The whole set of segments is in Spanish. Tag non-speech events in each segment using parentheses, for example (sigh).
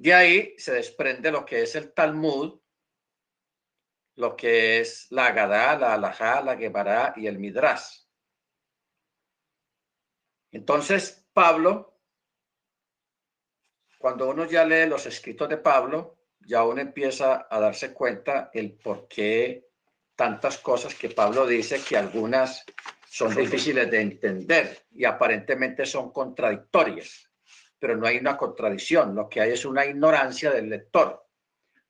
De ahí se desprende lo que es el Talmud, lo que es la Agadá, la Alajá, la Gemara y el Midrash. Entonces, Pablo, cuando uno ya lee los escritos de Pablo, ya uno empieza a darse cuenta el por qué tantas cosas que Pablo dice que algunas son difíciles de entender y aparentemente son contradictorias, pero no hay una contradicción, lo que hay es una ignorancia del lector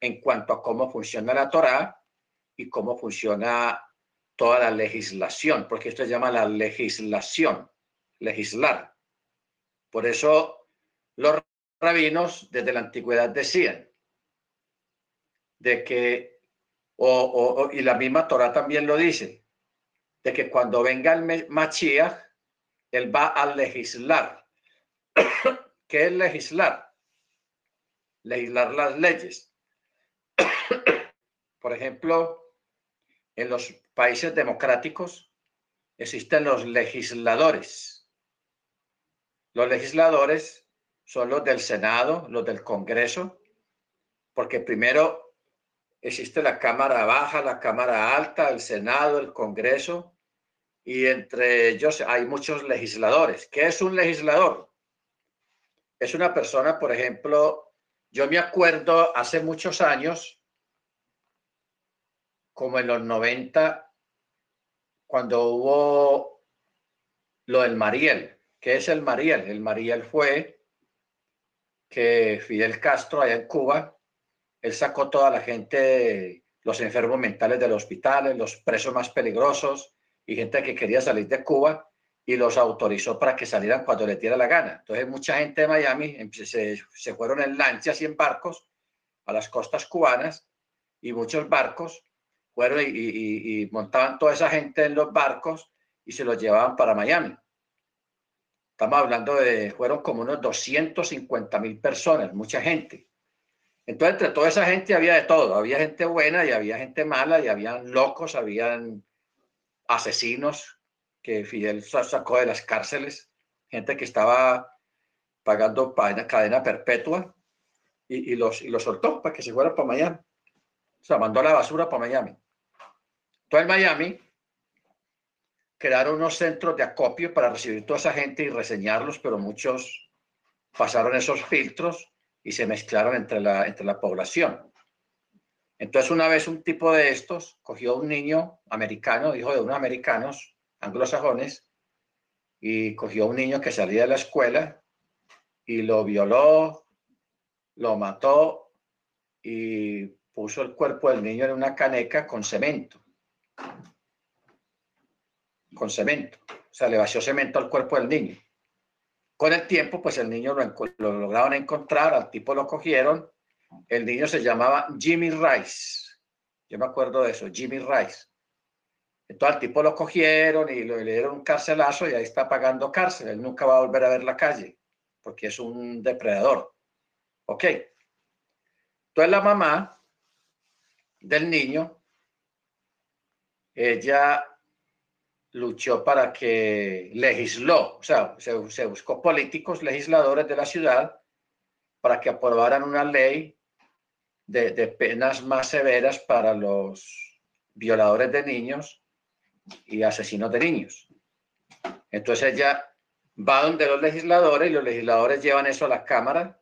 en cuanto a cómo funciona la Torá y cómo funciona toda la legislación, porque esto se llama la legislación, legislar. Por eso los rabinos desde la antigüedad decían de que o, y la misma Torah también lo dice, de que cuando venga el Mashiach, él va a legislar. (coughs) ¿Qué es legislar? Legislar las leyes. (coughs) Por ejemplo, en los países democráticos existen los legisladores. Los legisladores son los del Senado, los del Congreso, porque primero existe la Cámara Baja, la Cámara Alta, el Senado, el Congreso, y entre ellos hay muchos legisladores. ¿Qué es un legislador? Es una persona, por ejemplo, yo me acuerdo hace muchos años, como en los 90, cuando hubo lo del Mariel. ¿Qué es el Mariel? El Mariel fue que Fidel Castro allá en Cuba él sacó toda la gente, los enfermos mentales de los hospitales, los presos más peligrosos y gente que quería salir de Cuba y los autorizó para que salieran cuando le diera la gana. Entonces mucha gente de Miami se, se fueron en lanchas y en barcos a las costas cubanas y muchos barcos fueron y, montaban toda esa gente en los barcos y se los llevaban para Miami. Estamos hablando de, fueron como unos 250 mil personas, mucha gente. Entonces, entre toda esa gente había de todo. Había gente buena y había gente mala y habían locos, habían asesinos que Fidel sacó de las cárceles, gente que estaba pagando cadena perpetua y, los, y los soltó para que se fueran para Miami. O sea, mandó la basura para Miami. Entonces, en Miami crearon unos centros de acopio para recibir toda esa gente y reseñarlos, pero muchos pasaron esos filtros y se mezclaron entre la, entre la población. Entonces una vez un tipo de estos cogió a un niño americano, hijo de unos americanos anglosajones, y cogió a un niño que salía de la escuela y lo violó, lo mató y puso el cuerpo del niño en una caneca con cemento. Con cemento. O sea, le vació cemento al cuerpo del niño. Con el tiempo, pues el niño lo, lograron encontrar, al tipo lo cogieron. El niño se llamaba Jimmy Rice. Yo me acuerdo de eso, Jimmy Rice. Entonces al tipo lo cogieron y le dieron un carcelazo y ahí está pagando cárcel. Él nunca va a volver a ver la calle porque es un depredador. Ok. Entonces la mamá del niño, ella luchó para que legisló, o sea, se, buscó políticos, legisladores de la ciudad para que aprobaran una ley de, penas más severas para los violadores de niños y asesinos de niños. Entonces ella va donde los legisladores y los legisladores llevan eso a la Cámara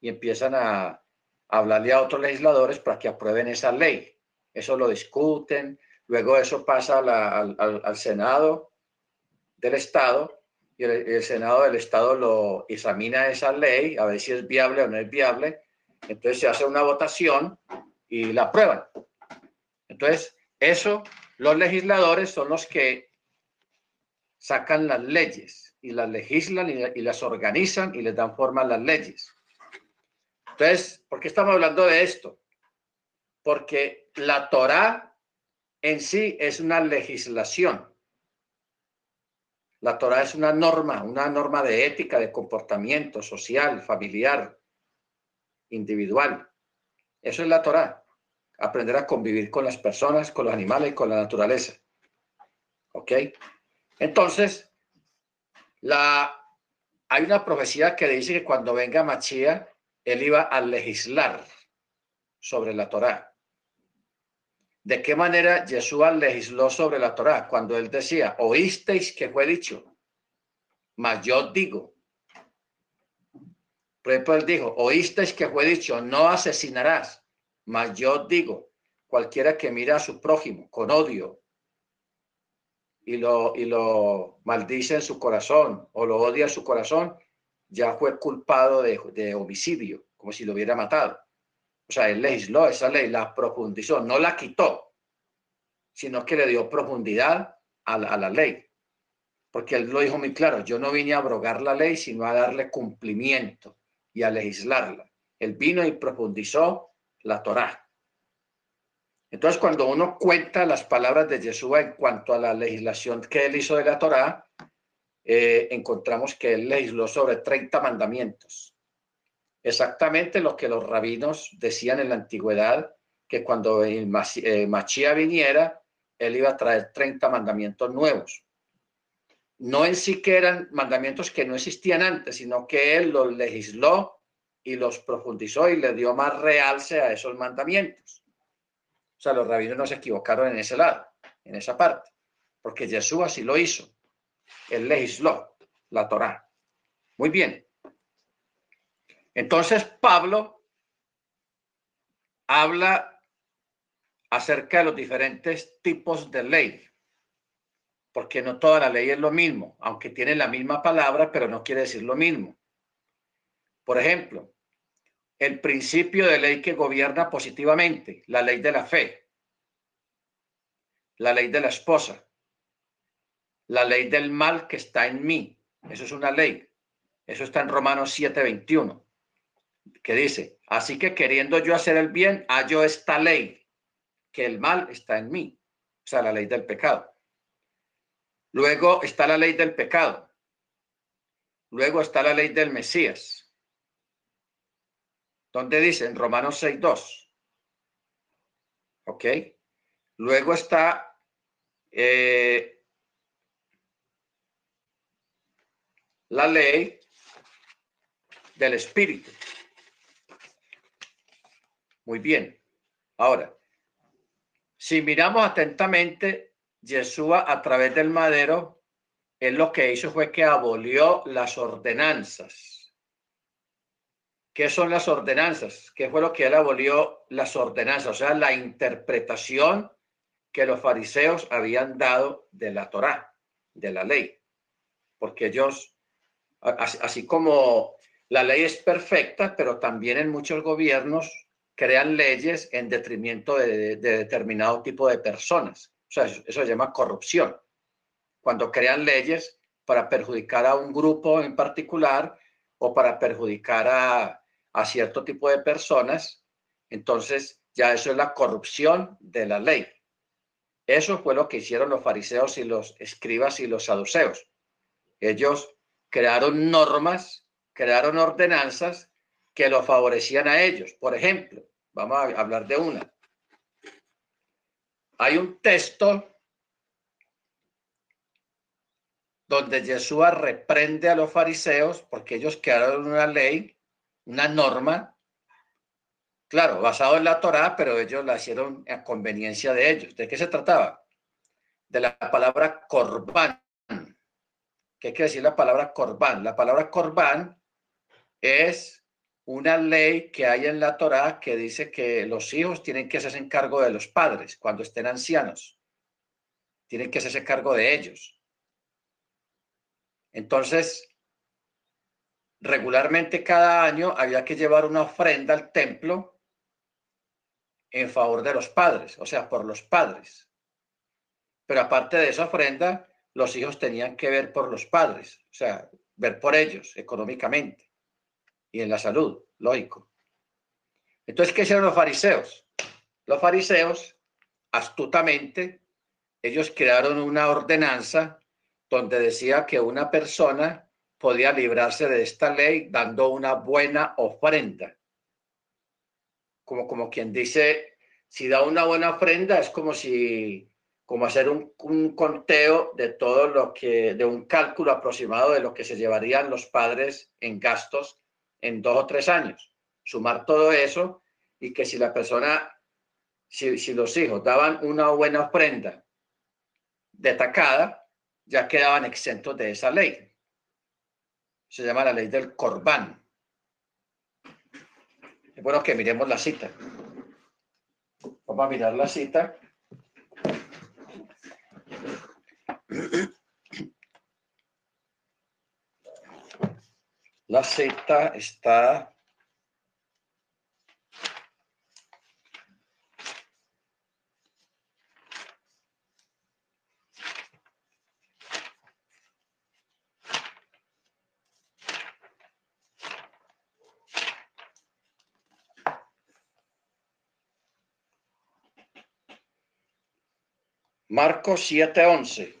y empiezan a hablarle a otros legisladores para que aprueben esa ley. Eso lo discuten, Luego eso pasa al, Senado del Estado y el, Senado del Estado lo examina esa ley a ver si es viable o no es viable. Entonces se hace una votación y la aprueban. Entonces, eso, los legisladores son los que sacan las leyes y las legislan y, las organizan y les dan forma a las leyes. Entonces, ¿por qué estamos hablando de esto? Porque la Torah en sí es una legislación. La Torah es una norma, una norma de ética, de comportamiento social, familiar, individual. Eso es la Torah. Aprender a convivir con las personas, con los animales con la naturaleza. ¿Ok? Entonces, la, hay una profecía que dice que cuando venga Machía, él iba a legislar sobre la Torá. ¿De qué manera Jesús legisló sobre la Torá? Cuando él decía, oísteis que fue dicho, mas yo digo. Por ejemplo, él dijo, oísteis que fue dicho, no asesinarás, mas yo digo, cualquiera que mira a su prójimo con odio y lo, y lo maldice en su corazón o lo odia en su corazón, ya fue culpado de, de homicidio, como si lo hubiera matado. O sea, él legisló esa ley, la profundizó, no la quitó, sino que le dio profundidad a la, a la ley. Porque él lo dijo muy claro, yo no vine a abrogar la ley, sino a darle cumplimiento y a legislarla. Él vino y profundizó la Torá. Entonces, cuando uno cuenta las palabras de Jesús en cuanto a la legislación que él hizo de la Torá, eh, encontramos que él legisló sobre 30 mandamientos. Exactamente lo que los rabinos decían en la antigüedad, que cuando el eh, Machía viniera, él iba a traer 30 mandamientos nuevos. No en sí que eran mandamientos que no existían antes, sino que él los legisló y los profundizó y le dio más realce a esos mandamientos. O sea, los rabinos no se equivocaron en ese lado, en esa parte, porque Jesús así lo hizo. Él legisló la Torá. Muy bien. Entonces Pablo habla acerca de los diferentes tipos de ley, porque no toda la ley es lo mismo, aunque tiene la misma palabra, pero no quiere decir lo mismo. Por ejemplo, el principio de ley que gobierna positivamente, la ley de la fe, la ley de la esposa, la ley del mal que está en mí. Eso es una ley. Eso está en Romanos 7:21, que dice, así que queriendo yo hacer el bien, hallo esta ley, que el mal está en mí. O sea, la ley del pecado. Luego está la ley del pecado. Luego está la ley del Mesías. ¿Dónde dice? En Romanos 6.2. ¿Ok? Luego está eh, la ley del Espíritu. Muy bien. Ahora, si miramos atentamente, Yeshua a través del madero, él lo que hizo fue que abolió las ordenanzas. ¿Qué son las ordenanzas? ¿Qué fue lo que él abolió las ordenanzas? O sea, la interpretación que los fariseos habían dado de la Torá, de la ley. Porque ellos Así, como la ley es perfecta, pero también en muchos gobiernos crean leyes en detrimento de, determinado tipo de personas. O sea, eso, se llama corrupción. Cuando crean leyes para perjudicar a un grupo en particular o para perjudicar a, a cierto tipo de personas, entonces ya eso es la corrupción de la ley. Eso fue lo que hicieron los fariseos y los escribas y los saduceos. Ellos crearon normas, crearon ordenanzas que lo favorecían a ellos. Por ejemplo, vamos a hablar de una. Hay un texto donde Jesús reprende a los fariseos porque ellos crearon una ley, una norma, claro, basado en la Torá, pero ellos la hicieron a conveniencia de ellos. ¿De qué se trataba? De la palabra corbán. ¿Qué quiere decir la palabra corbán? La palabra corbán es una ley que hay en la Torá que dice que los hijos tienen que hacerse cargo de los padres cuando estén ancianos. Tienen que hacerse cargo de ellos. Entonces, regularmente cada año había que llevar una ofrenda al templo en favor de los padres, o sea, por los padres. Pero aparte de esa ofrenda, los hijos tenían que ver por los padres, o sea, ver por ellos económicamente y en la salud, lógico. Entonces, ¿qué hicieron los fariseos? Los fariseos, astutamente, ellos crearon una ordenanza donde decía que una persona podía librarse de esta ley dando una buena ofrenda. Como, como quien dice, si da una buena ofrenda, es como si como hacer un, conteo de todo lo que, de un cálculo aproximado de lo que se llevarían los padres en gastos en dos o tres años. sumar todo eso y que si la persona, si, si los hijos daban una buena ofrenda destacada, ya quedaban exentos de esa ley. Se llama la ley del corbán. Es bueno que miremos la cita. Vamos a mirar la cita. La cita está Marcos 7:11.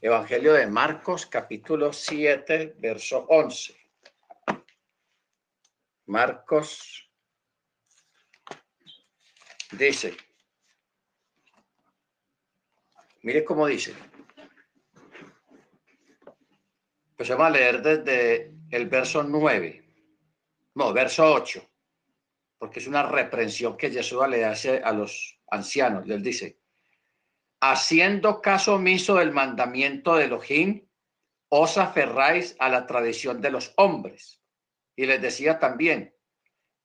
Evangelio de Marcos, capítulo 7, verso 11. Marcos dice, mire cómo dice. Pues vamos a leer desde el verso 9, no, verso 8, porque es una reprensión que Jesús le hace a los ancianos, les dice, haciendo caso omiso del mandamiento de Elohim, os aferráis a la tradición de los hombres. Y les decía también,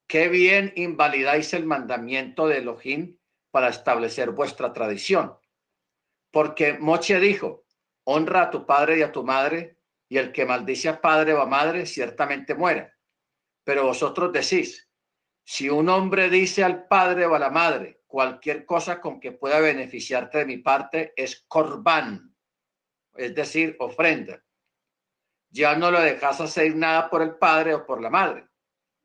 qué bien invalidáis el mandamiento de Elohim para establecer vuestra tradición. Porque Moche dijo, honra a tu padre y a tu madre, y el que maldice a padre o a madre ciertamente muere. Pero vosotros decís, si un hombre dice al padre o a la madre, cualquier cosa con que pueda beneficiarte de mi parte es corbán, es decir, ofrenda. Ya no lo dejas hacer nada por el padre o por la madre,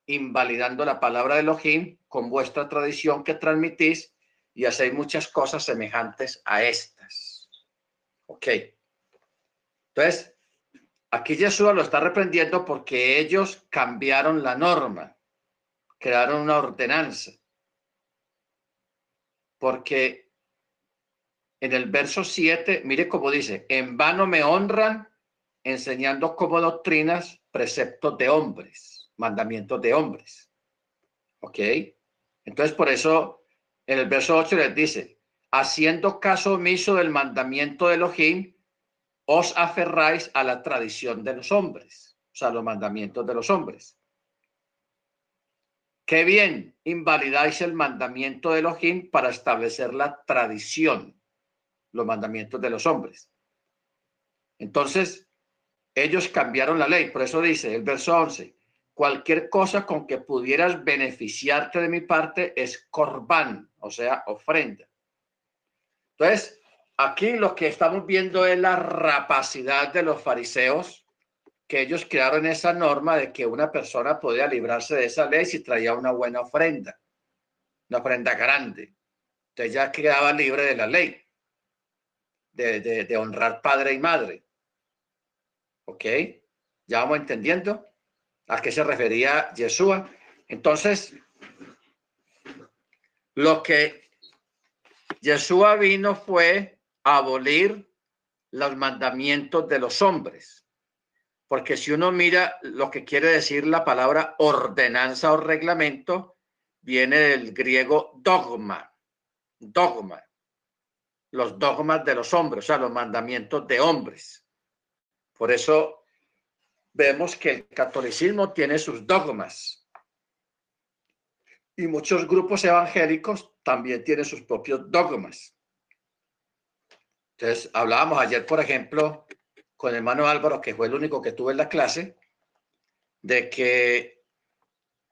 invalidando la palabra de Elohim con vuestra tradición que transmitís y hacéis muchas cosas semejantes a estas. Ok. Entonces, aquí Jesús lo está reprendiendo porque ellos cambiaron la norma, crearon una ordenanza porque en el verso 7, mire cómo dice, en vano me honran enseñando como doctrinas preceptos de hombres, mandamientos de hombres. ¿Ok? Entonces, por eso, en el verso 8 les dice, haciendo caso omiso del mandamiento de Elohim, os aferráis a la tradición de los hombres, o sea, los mandamientos de los hombres. Qué bien invalidáis el mandamiento de Elohim para establecer la tradición, los mandamientos de los hombres. Entonces, ellos cambiaron la ley. Por eso dice el verso 11, cualquier cosa con que pudieras beneficiarte de mi parte es corbán, o sea, ofrenda. Entonces, aquí lo que estamos viendo es la rapacidad de los fariseos que ellos crearon esa norma de que una persona podía librarse de esa ley si traía una buena ofrenda, una ofrenda grande. Entonces ya quedaba libre de la ley, de, de, honrar padre y madre. ¿Ok? ¿Ya vamos entendiendo a qué se refería Yeshua? Entonces, lo que Yeshua vino fue abolir los mandamientos de los hombres porque si uno mira lo que quiere decir la palabra ordenanza o reglamento, viene del griego dogma, dogma, los dogmas de los hombres, o sea, los mandamientos de hombres. Por eso vemos que el catolicismo tiene sus dogmas. Y muchos grupos evangélicos también tienen sus propios dogmas. Entonces, hablábamos ayer, por ejemplo, con el hermano Álvaro, que fue el único que tuve en la clase, de que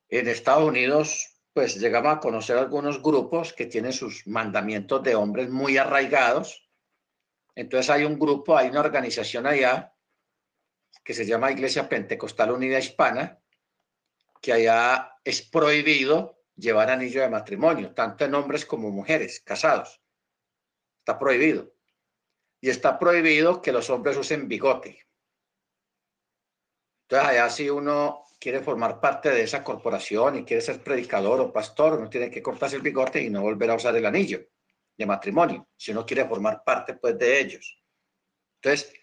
en Estados Unidos, pues llegamos a conocer algunos grupos que tienen sus mandamientos de hombres muy arraigados. Entonces hay un grupo, hay una organización allá que se llama Iglesia Pentecostal Unida Hispana, que allá es prohibido llevar anillo de matrimonio, tanto en hombres como mujeres casados. Está prohibido y está prohibido que los hombres usen bigote. Entonces, allá si uno quiere formar parte de esa corporación y quiere ser predicador o pastor, uno tiene que cortarse el bigote y no volver a usar el anillo de matrimonio, si uno quiere formar parte pues de ellos. Entonces,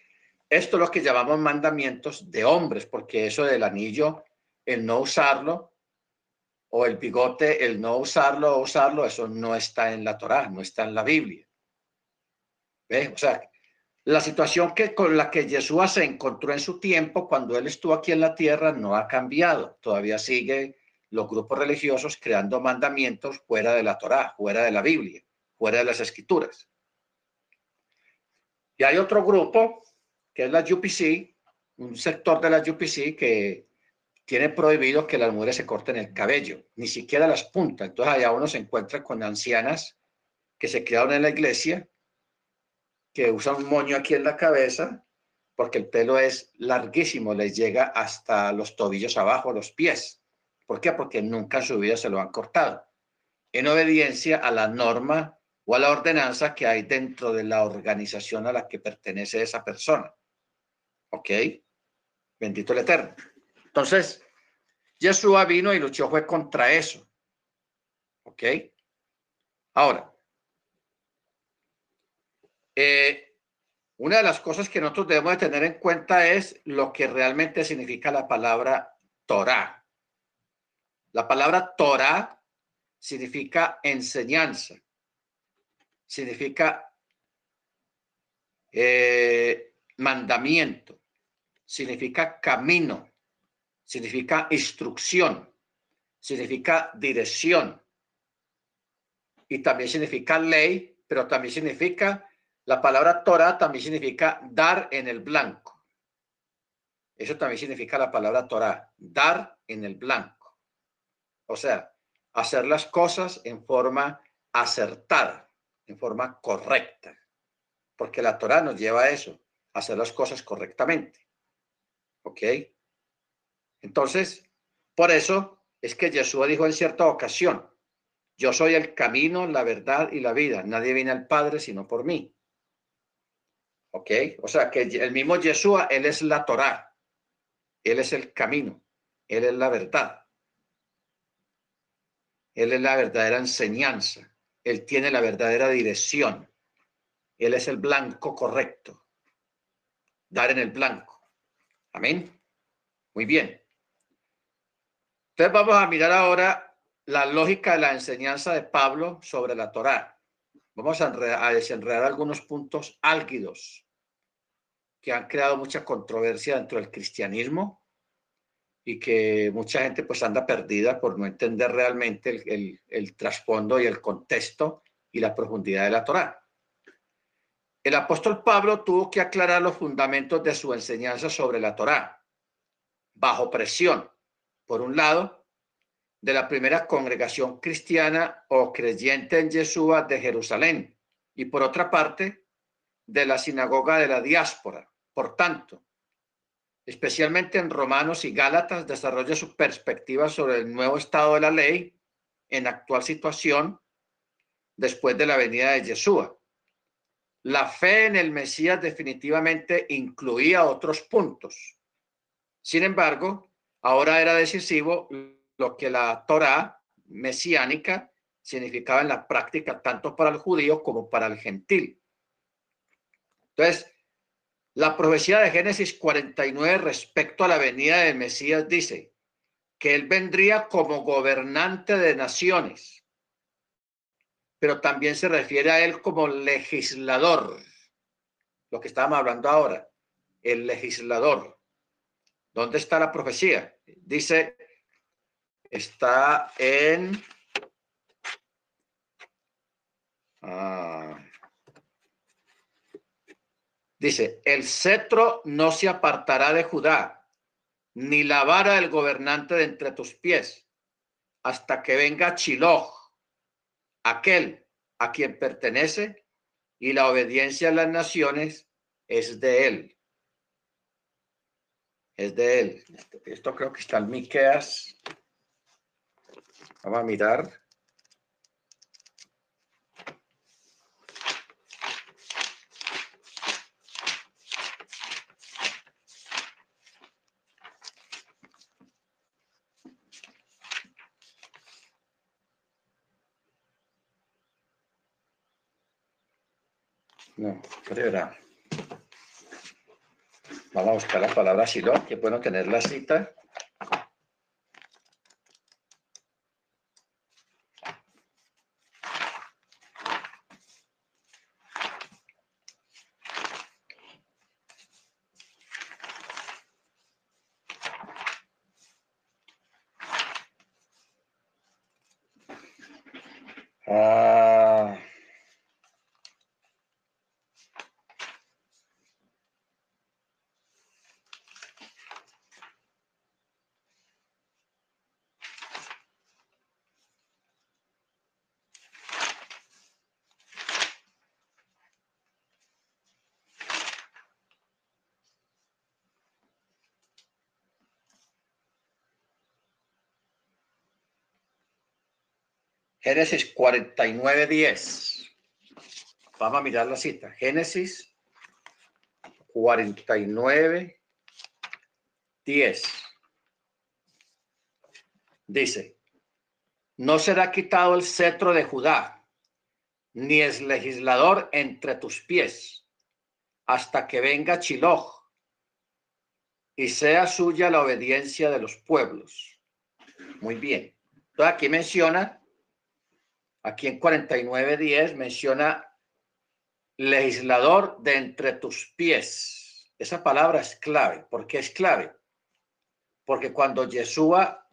esto es lo que llamamos mandamientos de hombres, porque eso del anillo el no usarlo, o el bigote, el no usarlo o usarlo, eso no está en la Torá, no está en la Biblia. ¿Ve? O sea, la situación que con la que Yeshua se encontró en su tiempo cuando él estuvo aquí en la tierra no ha cambiado. Todavía sigue los grupos religiosos creando mandamientos fuera de la Torá, fuera de la Biblia, fuera de las escrituras. Y hay otro grupo que es la UPC, un sector de la UPC que tiene prohibido que las mujeres se corten el cabello, ni siquiera las puntas. Entonces allá uno se encuentra con ancianas que se criaron en la iglesia que usa un moño aquí en la cabeza porque el pelo es larguísimo, les llega hasta los tobillos abajo, los pies. ¿Por qué? Porque nunca en su vida se lo han cortado. En obediencia a la norma o a la ordenanza que hay dentro de la organización a la que pertenece esa persona. ¿Ok? Bendito el Eterno. Entonces, Yeshua vino y luchó fue contra eso. ¿Ok? Ahora, eh, una de las cosas que nosotros debemos de tener en cuenta es lo que realmente significa la palabra Torah. La palabra Torah significa enseñanza, significa eh, mandamiento, significa camino, significa instrucción, significa dirección. Y también significa ley, pero también significa la palabra Torah también significa dar en el blanco. Eso también significa la palabra Torah, dar en el blanco. O sea, hacer las cosas en forma acertada, en forma correcta. Porque la Torah nos lleva a eso, hacer las cosas correctamente. ¿Ok? Entonces, por eso es que Jesús dijo en cierta ocasión, yo soy el camino, la verdad y la vida. Nadie viene al Padre sino por mí. ¿Ok? O sea que el mismo Yeshua, Él es la Torá, Él es el camino, Él es la verdad. Él es la verdadera enseñanza, Él tiene la verdadera dirección, Él es el blanco correcto, dar en el blanco. Amén. Muy bien. Entonces vamos a mirar ahora la lógica de la enseñanza de Pablo sobre la Torá. Vamos a, desenredar algunos puntos álgidos que han creado mucha controversia dentro del cristianismo y que mucha gente pues anda perdida por no entender realmente el, el trasfondo y el contexto y la profundidad de la Torá. El apóstol Pablo tuvo que aclarar los fundamentos de su enseñanza sobre la Torá, bajo presión, por un lado, de la primera congregación cristiana o creyente en Yeshua de Jerusalén y por otra parte de la sinagoga de la diáspora. Por tanto, especialmente en Romanos y Gálatas, desarrolla su perspectiva sobre el nuevo estado de la ley en actual situación después de la venida de Yeshua. La fe en el Mesías definitivamente incluía otros puntos. Sin embargo, ahora era decisivo lo que la Torá mesiánica significaba en la práctica tanto para el judío como para el gentil. Entonces, la profecía de Génesis 49 respecto a la venida del Mesías dice que él vendría como gobernante de naciones, pero también se refiere a él como legislador, lo que estábamos hablando ahora, el legislador. ¿Dónde está la profecía? Dice está en... Ah, dice, el cetro no se apartará de Judá, ni la vara del gobernante de entre tus pies, hasta que venga Chiloj, aquel a quien pertenece, y la obediencia a las naciones es de él. Es de él. Esto creo que está en Miqueas Vamos a mirar. No, era. Vamos a buscar la palabra Silo, que puedo tener la cita. Génesis 49, 10. Vamos a mirar la cita. Génesis 49, 10. Dice, no será quitado el cetro de Judá, ni es legislador entre tus pies, hasta que venga Chiloj y sea suya la obediencia de los pueblos. Muy bien. Entonces aquí menciona Aquí en 49.10 menciona legislador de entre tus pies. Esa palabra es clave. ¿Por qué es clave? Porque cuando Yeshua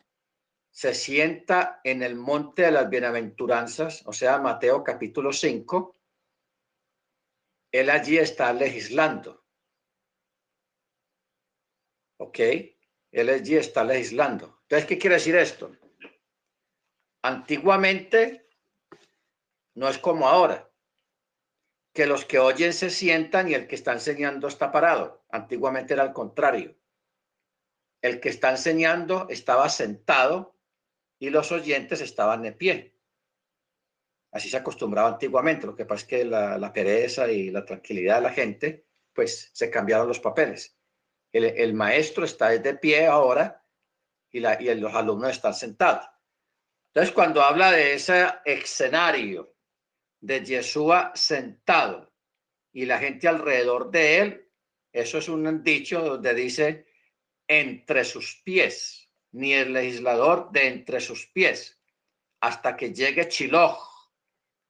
se sienta en el monte de las bienaventuranzas, o sea, Mateo capítulo 5, él allí está legislando. ¿Ok? Él allí está legislando. Entonces, ¿qué quiere decir esto? Antiguamente no es como ahora, que los que oyen se sientan y el que está enseñando está parado. Antiguamente era al contrario. El que está enseñando estaba sentado y los oyentes estaban de pie. Así se acostumbraba antiguamente. Lo que pasa es que la, pereza y la tranquilidad de la gente, pues se cambiaron los papeles. El, maestro está de pie ahora y, la, y los alumnos están sentados. Entonces, cuando habla de ese escenario de Yeshua sentado y la gente alrededor de él, eso es un dicho donde dice entre sus pies, ni el legislador de entre sus pies, hasta que llegue Chiloj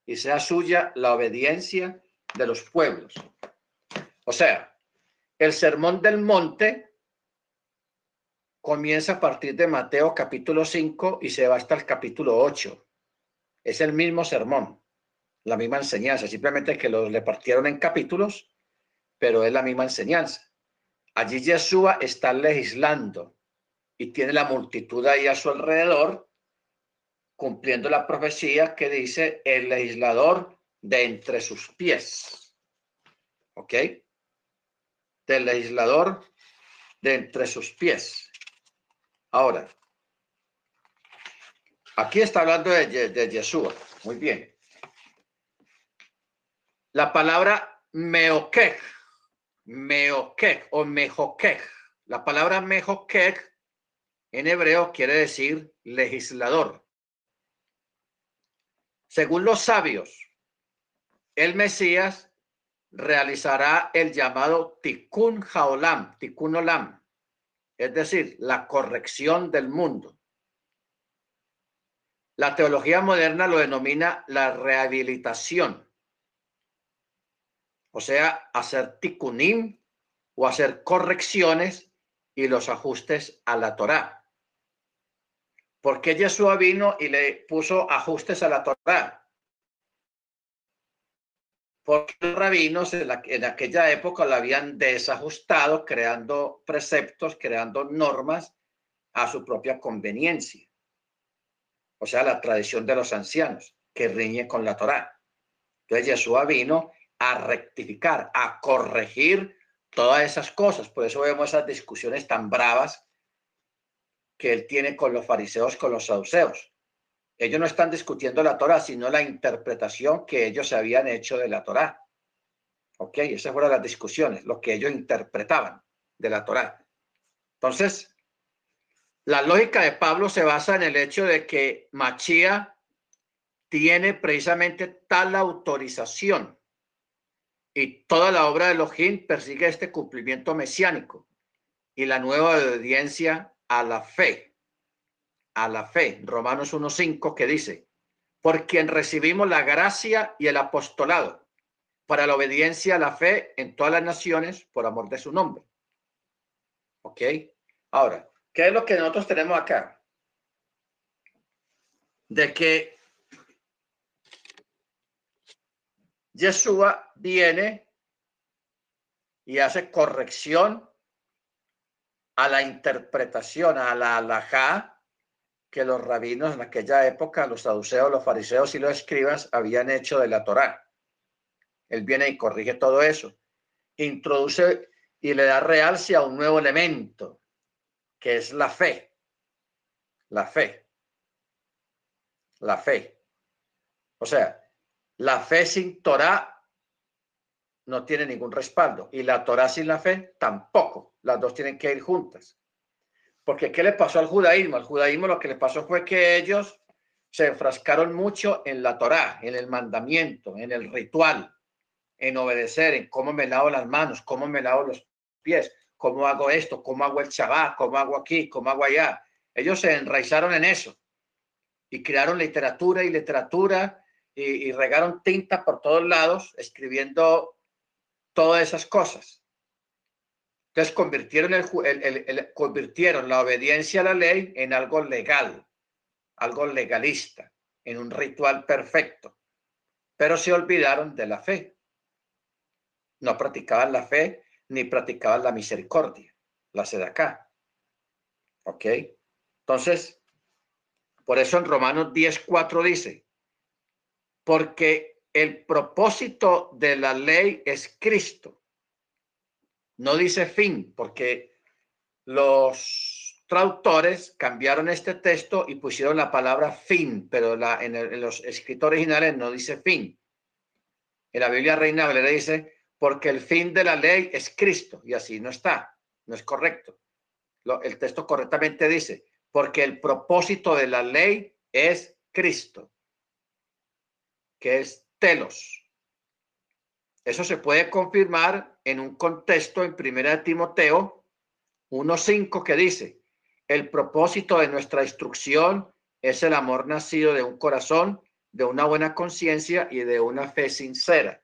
y sea suya la obediencia de los pueblos. O sea, el sermón del monte comienza a partir de Mateo capítulo 5 y se va hasta el capítulo 8. Es el mismo sermón la misma enseñanza, simplemente que los le partieron en capítulos, pero es la misma enseñanza. Allí Yeshua está legislando y tiene la multitud ahí a su alrededor, cumpliendo la profecía que dice el legislador de entre sus pies. ¿Ok? Del legislador de entre sus pies. Ahora, aquí está hablando de, de Yeshua. Muy bien. La palabra meokej, meokej o mejokej. La palabra mejokej en hebreo quiere decir legislador. Según los sabios, el Mesías realizará el llamado tikkun haolam, tikkun olam, es decir, la corrección del mundo. La teología moderna lo denomina la rehabilitación o sea, hacer tikkunim o hacer correcciones y los ajustes a la Torá. ¿Por qué Yeshua vino y le puso ajustes a la Torá? Porque los rabinos en, en aquella época lo habían desajustado, creando preceptos, creando normas a su propia conveniencia. O sea, la tradición de los ancianos, que riñe con la Torá. Entonces Yeshua vino a rectificar, a corregir todas esas cosas. Por eso vemos esas discusiones tan bravas que él tiene con los fariseos, con los saduceos. Ellos no están discutiendo la Torah, sino la interpretación que ellos habían hecho de la Torah. Ok, esas fueron las discusiones, lo que ellos interpretaban de la Torah. Entonces, la lógica de Pablo se basa en el hecho de que Machía tiene precisamente tal autorización y toda la obra de Elohim persigue este cumplimiento mesiánico y la nueva obediencia a la fe. A la fe. Romanos 1.5 que dice, por quien recibimos la gracia y el apostolado para la obediencia a la fe en todas las naciones por amor de su nombre. ¿Ok? Ahora, ¿qué es lo que nosotros tenemos acá? De que Yeshua viene y hace corrección a la interpretación, a la alajá que los rabinos en aquella época, los saduceos, los fariseos y los escribas habían hecho de la Torá. Él viene y corrige todo eso. Introduce y le da realce a un nuevo elemento, que es la fe. La fe. La fe. O sea, la fe sin Torah no tiene ningún respaldo y la Torah sin la fe tampoco. Las dos tienen que ir juntas. Porque ¿qué le pasó al judaísmo? Al judaísmo lo que le pasó fue que ellos se enfrascaron mucho en la Torah, en el mandamiento, en el ritual, en obedecer, en cómo me lavo las manos, cómo me lavo los pies, cómo hago esto, cómo hago el Shabbat, cómo hago aquí, cómo hago allá. Ellos se enraizaron en eso y crearon literatura y literatura y, regaron tinta por todos lados escribiendo todas esas cosas. Entonces convirtieron, el, convirtieron la obediencia a la ley en algo legal, algo legalista, en un ritual perfecto, pero se olvidaron de la fe. No practicaban la fe ni practicaban la misericordia, la acá. ¿Ok? Entonces, por eso en Romanos 10, 4 dice, porque el propósito de la ley es Cristo. No dice fin, porque los traductores cambiaron este texto y pusieron la palabra fin, pero la, en, los escritos originales no dice fin. En la Biblia Reina Valera dice, porque el fin de la ley es Cristo, y así no está, no es correcto. el texto correctamente dice, porque el propósito de la ley es Cristo que es telos. Eso se puede confirmar en un contexto en Primera de Timoteo 1.5 que dice, el propósito de nuestra instrucción es el amor nacido de un corazón, de una buena conciencia y de una fe sincera.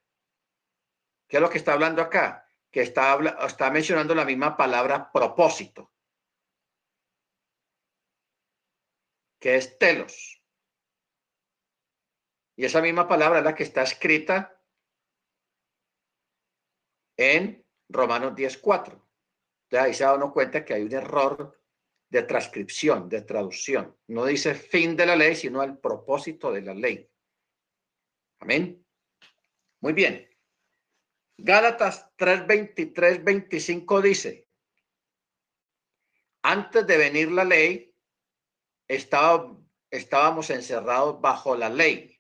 ¿Qué es lo que está hablando acá? Que está, está mencionando la misma palabra propósito, que es telos. Y esa misma palabra es la que está escrita en Romanos 10.4. Ya ahí se da cuenta que hay un error de transcripción, de traducción. No dice fin de la ley, sino el propósito de la ley. Amén. Muy bien. Gálatas 3:23, 25 dice, antes de venir la ley, estaba, estábamos encerrados bajo la ley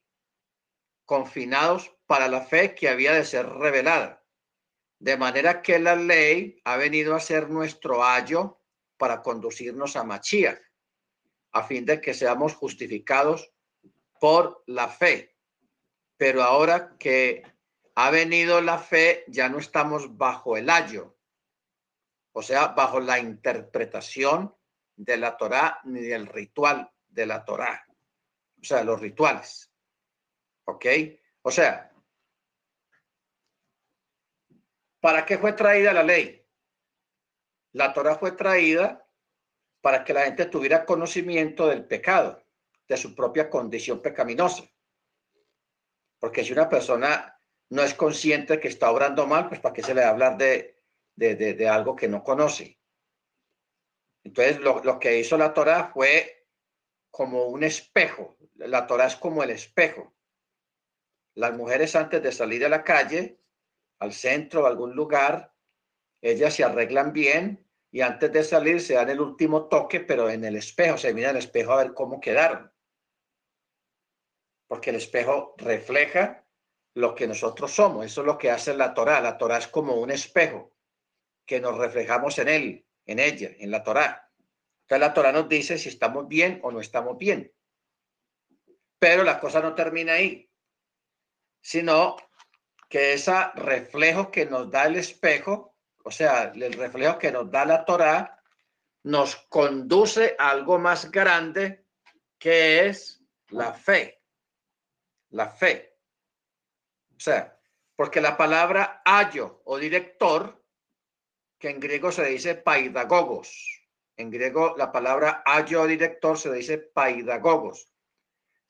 confinados para la fe que había de ser revelada. De manera que la ley ha venido a ser nuestro ayo para conducirnos a Machía, a fin de que seamos justificados por la fe. Pero ahora que ha venido la fe, ya no estamos bajo el ayo, o sea, bajo la interpretación de la Torá ni del ritual de la Torá, o sea, los rituales. ¿Ok? O sea, ¿para qué fue traída la ley? La Torah fue traída para que la gente tuviera conocimiento del pecado, de su propia condición pecaminosa. Porque si una persona no es consciente que está obrando mal, pues ¿para qué se le va a hablar de, de, algo que no conoce? Entonces, lo, lo, que hizo la Torah fue como un espejo. La Torah es como el espejo las mujeres antes de salir a la calle, al centro o algún lugar, ellas se arreglan bien y antes de salir se dan el último toque, pero en el espejo, se mira el espejo a ver cómo quedaron. Porque el espejo refleja lo que nosotros somos. Eso es lo que hace la Torah. La Torah es como un espejo que nos reflejamos en él, en ella, en la Torah. Entonces la Torah nos dice si estamos bien o no estamos bien. Pero la cosa no termina ahí sino que ese reflejo que nos da el espejo, o sea, el reflejo que nos da la Torá, nos conduce a algo más grande que es la fe. La fe. O sea, porque la palabra ayo o director, que en griego se dice paidagogos, en griego la palabra ayo o director se dice paidagogos,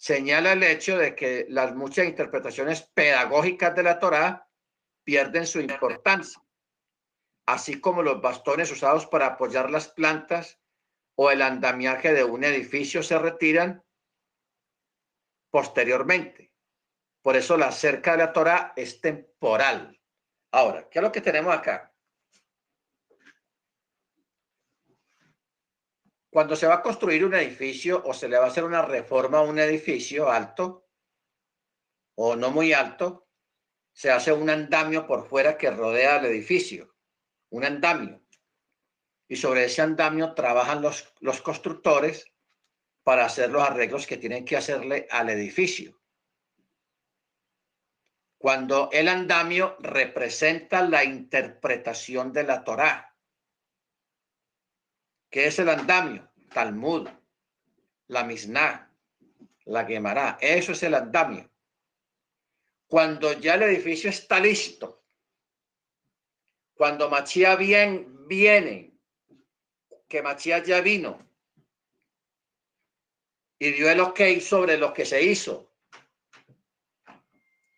señala el hecho de que las muchas interpretaciones pedagógicas de la Torá pierden su importancia, así como los bastones usados para apoyar las plantas o el andamiaje de un edificio se retiran posteriormente. Por eso la cerca de la Torah es temporal. Ahora, ¿qué es lo que tenemos acá? Cuando se va a construir un edificio o se le va a hacer una reforma a un edificio alto o no muy alto, se hace un andamio por fuera que rodea el edificio, un andamio. Y sobre ese andamio trabajan los, los constructores para hacer los arreglos que tienen que hacerle al edificio. Cuando el andamio representa la interpretación de la Torá. ¿Qué es el andamio? Talmud, la Misná, la Gemara. Eso es el andamio. Cuando ya el edificio está listo, cuando Machía bien viene, que Machía ya vino, y dio el ok sobre lo que se hizo.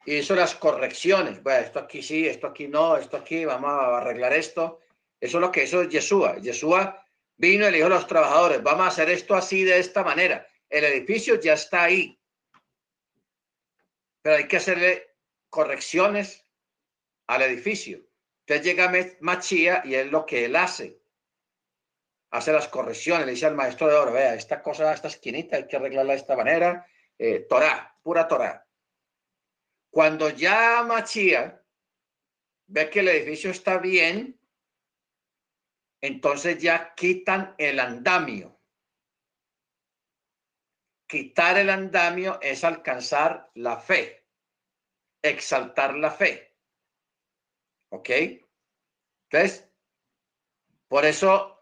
Y hizo las correcciones. Bueno, esto aquí sí, esto aquí no, esto aquí, vamos a arreglar esto. Eso es lo que hizo Yeshua. Yeshua vino y le dijo a los trabajadores, vamos a hacer esto así de esta manera. El edificio ya está ahí. Pero hay que hacerle correcciones al edificio. Entonces llega Machía y es lo que él hace hace las correcciones, le dice al maestro de oro, vea, esta cosa, esta esquinita hay que arreglarla de esta manera, eh, Torah, pura Torah. Cuando ya Machía ve que el edificio está bien, entonces ya quitan el andamio. Quitar el andamio es alcanzar la fe, exaltar la fe. ¿Ok? Entonces, por eso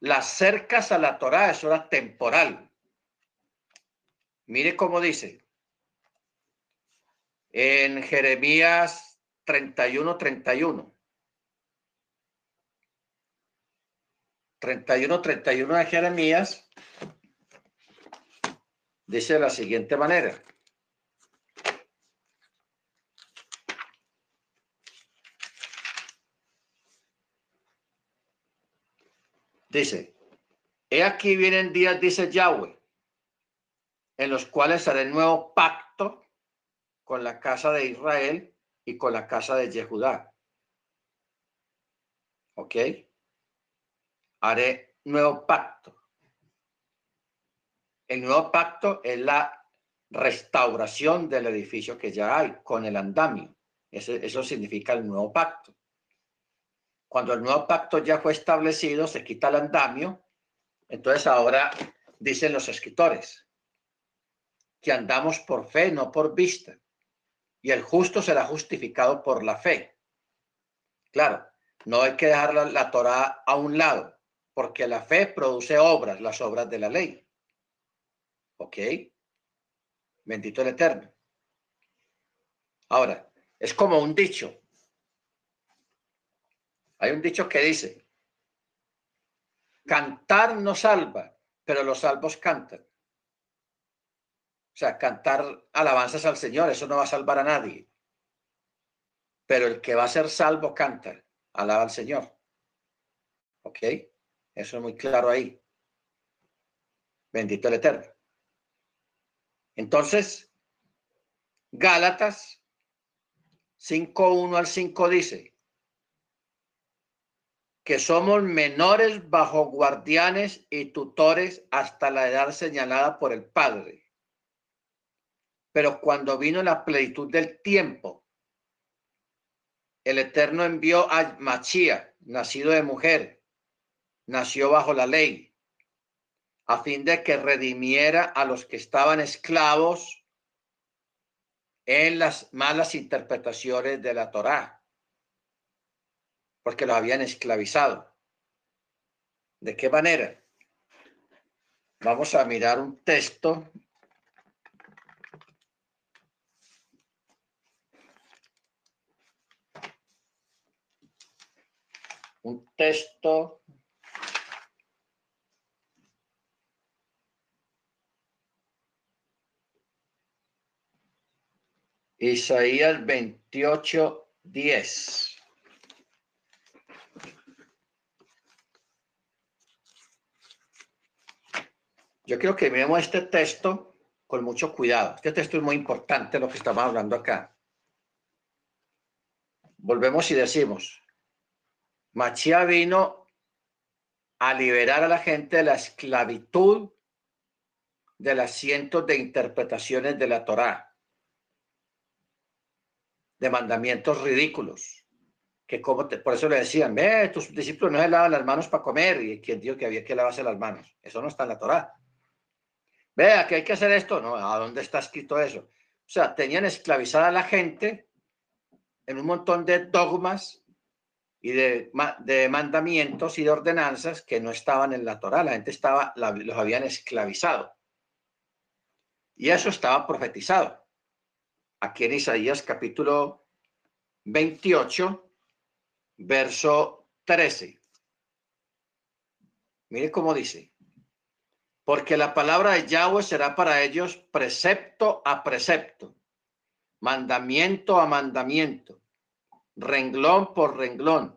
las cercas a la Torá es hora temporal. Mire cómo dice. En Jeremías 31, 31. 31, 31 de Jeremías dice de la siguiente manera. Dice, he aquí vienen días, dice Yahweh, en los cuales haré nuevo pacto con la casa de Israel y con la casa de Yehudá. ¿Ok? Haré nuevo pacto. El nuevo pacto es la restauración del edificio que ya hay con el andamio. Eso, eso significa el nuevo pacto. Cuando el nuevo pacto ya fue establecido, se quita el andamio. Entonces ahora dicen los escritores que andamos por fe, no por vista. Y el justo será justificado por la fe. Claro, no hay que dejar la, la Torah a un lado, porque la fe produce obras, las obras de la ley. ¿Ok? Bendito el Eterno. Ahora, es como un dicho. Hay un dicho que dice, cantar no salva, pero los salvos cantan. O sea, cantar alabanzas al Señor, eso no va a salvar a nadie. Pero el que va a ser salvo canta, alaba al Señor. ¿Ok? Eso es muy claro ahí. Bendito el Eterno. Entonces, Gálatas 5.1 al 5 dice, que somos menores bajo guardianes y tutores hasta la edad señalada por el Padre. Pero cuando vino la plenitud del tiempo, el Eterno envió a Machía, nacido de mujer, nació bajo la ley, a fin de que redimiera a los que estaban esclavos en las malas interpretaciones de la Torá porque los habían esclavizado. ¿De qué manera? Vamos a mirar un texto. Un texto Isaías 28, 10. Yo quiero que miremos este texto con mucho cuidado. Este texto es muy importante lo que estamos hablando acá. Volvemos y decimos, Machía vino a liberar a la gente de la esclavitud de las cientos de interpretaciones de la Torá, de mandamientos ridículos, que como por eso le decían, ve, tus discípulos no se lavan las manos para comer, y quien dijo que había que lavarse las manos. Eso no está en la Torá. Vea que hay que hacer esto. No, ¿a dónde está escrito eso? O sea, tenían esclavizada a la gente en un montón de dogmas y de, de mandamientos y de ordenanzas que no estaban en la Torah. La gente estaba, los habían esclavizado. Y eso estaba profetizado. Aquí en Isaías capítulo 28, verso 13. Mire cómo dice porque la palabra de Yahweh será para ellos precepto a precepto, mandamiento a mandamiento, renglón por renglón,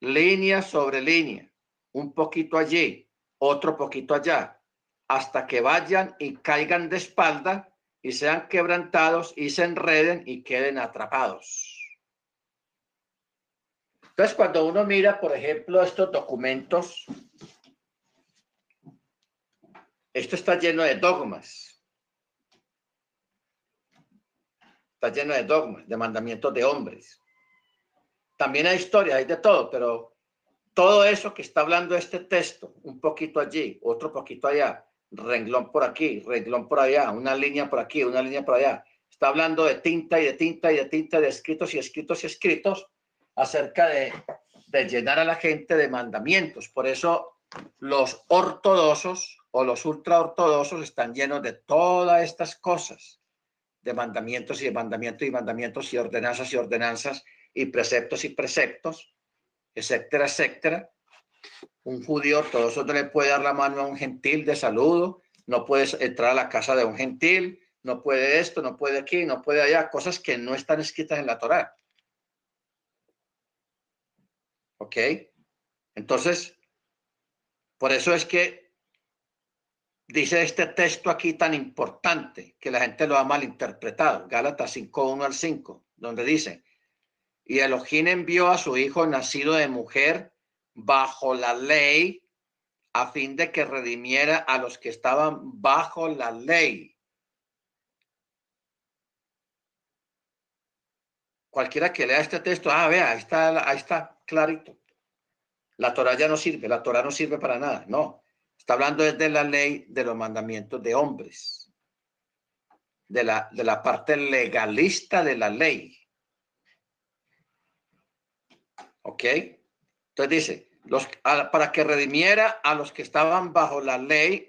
línea sobre línea, un poquito allí, otro poquito allá, hasta que vayan y caigan de espalda y sean quebrantados y se enreden y queden atrapados. Entonces, cuando uno mira, por ejemplo, estos documentos esto está lleno de dogmas. Está lleno de dogmas, de mandamientos de hombres. También hay historia, hay de todo, pero todo eso que está hablando este texto, un poquito allí, otro poquito allá, renglón por aquí, renglón por allá, una línea por aquí, una línea por allá. Está hablando de tinta y de tinta y de tinta, de escritos y escritos y escritos acerca de, de llenar a la gente de mandamientos. Por eso los ortodoxos o los ultraortodoxos están llenos de todas estas cosas, de mandamientos y de mandamientos y mandamientos y ordenanzas y ordenanzas y preceptos y preceptos, etcétera, etcétera. Un judío ortodoxo no le puede dar la mano a un gentil de saludo, no puede entrar a la casa de un gentil, no puede esto, no puede aquí, no puede allá, cosas que no están escritas en la Torá. ¿Ok? Entonces, por eso es que dice este texto aquí tan importante que la gente lo ha malinterpretado, Gálatas 5, 1 al 5, donde dice, y Elohim envió a su hijo nacido de mujer bajo la ley a fin de que redimiera a los que estaban bajo la ley. Cualquiera que lea este texto, ah, vea, ahí está, ahí está clarito. La Torah ya no sirve, la Torah no sirve para nada, no. Está hablando desde la ley de los mandamientos de hombres, de la, de la parte legalista de la ley. ¿Ok? Entonces dice, los, para que redimiera a los que estaban bajo la ley,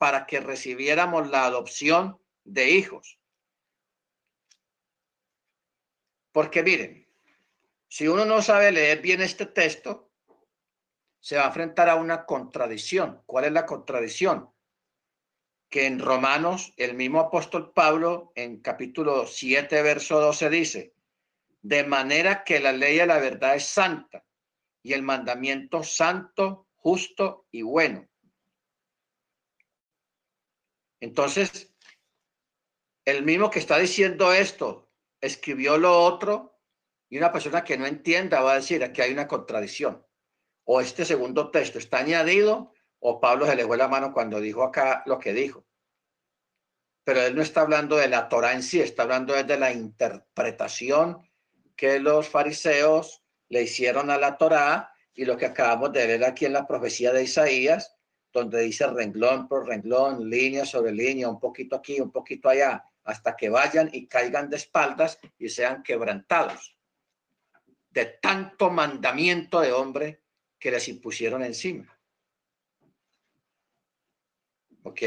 para que recibiéramos la adopción de hijos. Porque miren, si uno no sabe leer bien este texto, se va a enfrentar a una contradicción. ¿Cuál es la contradicción? Que en Romanos, el mismo apóstol Pablo, en capítulo 7, verso 12, dice, de manera que la ley de la verdad es santa y el mandamiento santo, justo y bueno. Entonces, el mismo que está diciendo esto, escribió lo otro, y una persona que no entienda va a decir, aquí hay una contradicción o este segundo texto está añadido o Pablo se le fue la mano cuando dijo acá lo que dijo. Pero él no está hablando de la Torah en sí, está hablando de la interpretación que los fariseos le hicieron a la Torah y lo que acabamos de ver aquí en la profecía de Isaías, donde dice renglón por renglón, línea sobre línea, un poquito aquí, un poquito allá, hasta que vayan y caigan de espaldas y sean quebrantados de tanto mandamiento de hombre que les impusieron encima. ¿Ok?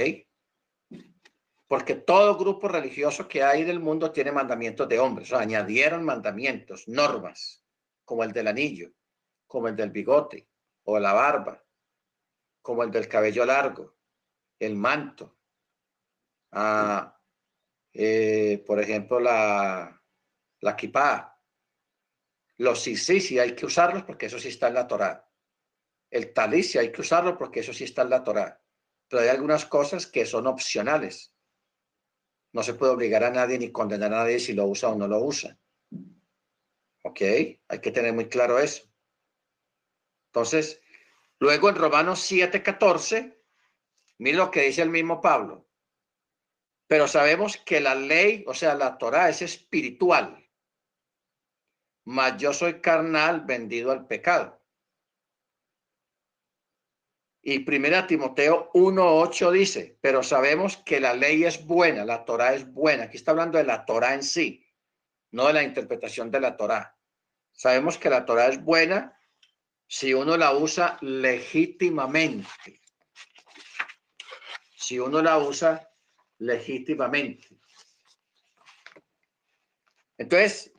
Porque todo grupo religioso que hay del mundo tiene mandamientos de hombres. O añadieron mandamientos, normas, como el del anillo, como el del bigote o la barba, como el del cabello largo, el manto, ah, eh, por ejemplo, la, la kippah. Los sí, sí, hay que usarlos porque eso sí está en la Torah. El talis sí hay que usarlo porque eso sí está en la Torah. Pero hay algunas cosas que son opcionales. No se puede obligar a nadie ni condenar a nadie si lo usa o no lo usa. ¿Ok? Hay que tener muy claro eso. Entonces, luego en Romanos 7, 14, mire lo que dice el mismo Pablo. Pero sabemos que la ley, o sea, la Torah es espiritual, mas yo soy carnal vendido al pecado. Y primera Timoteo 1.8 dice, pero sabemos que la ley es buena, la Torah es buena. Aquí está hablando de la Torah en sí, no de la interpretación de la Torah. Sabemos que la Torah es buena si uno la usa legítimamente. Si uno la usa legítimamente. Entonces,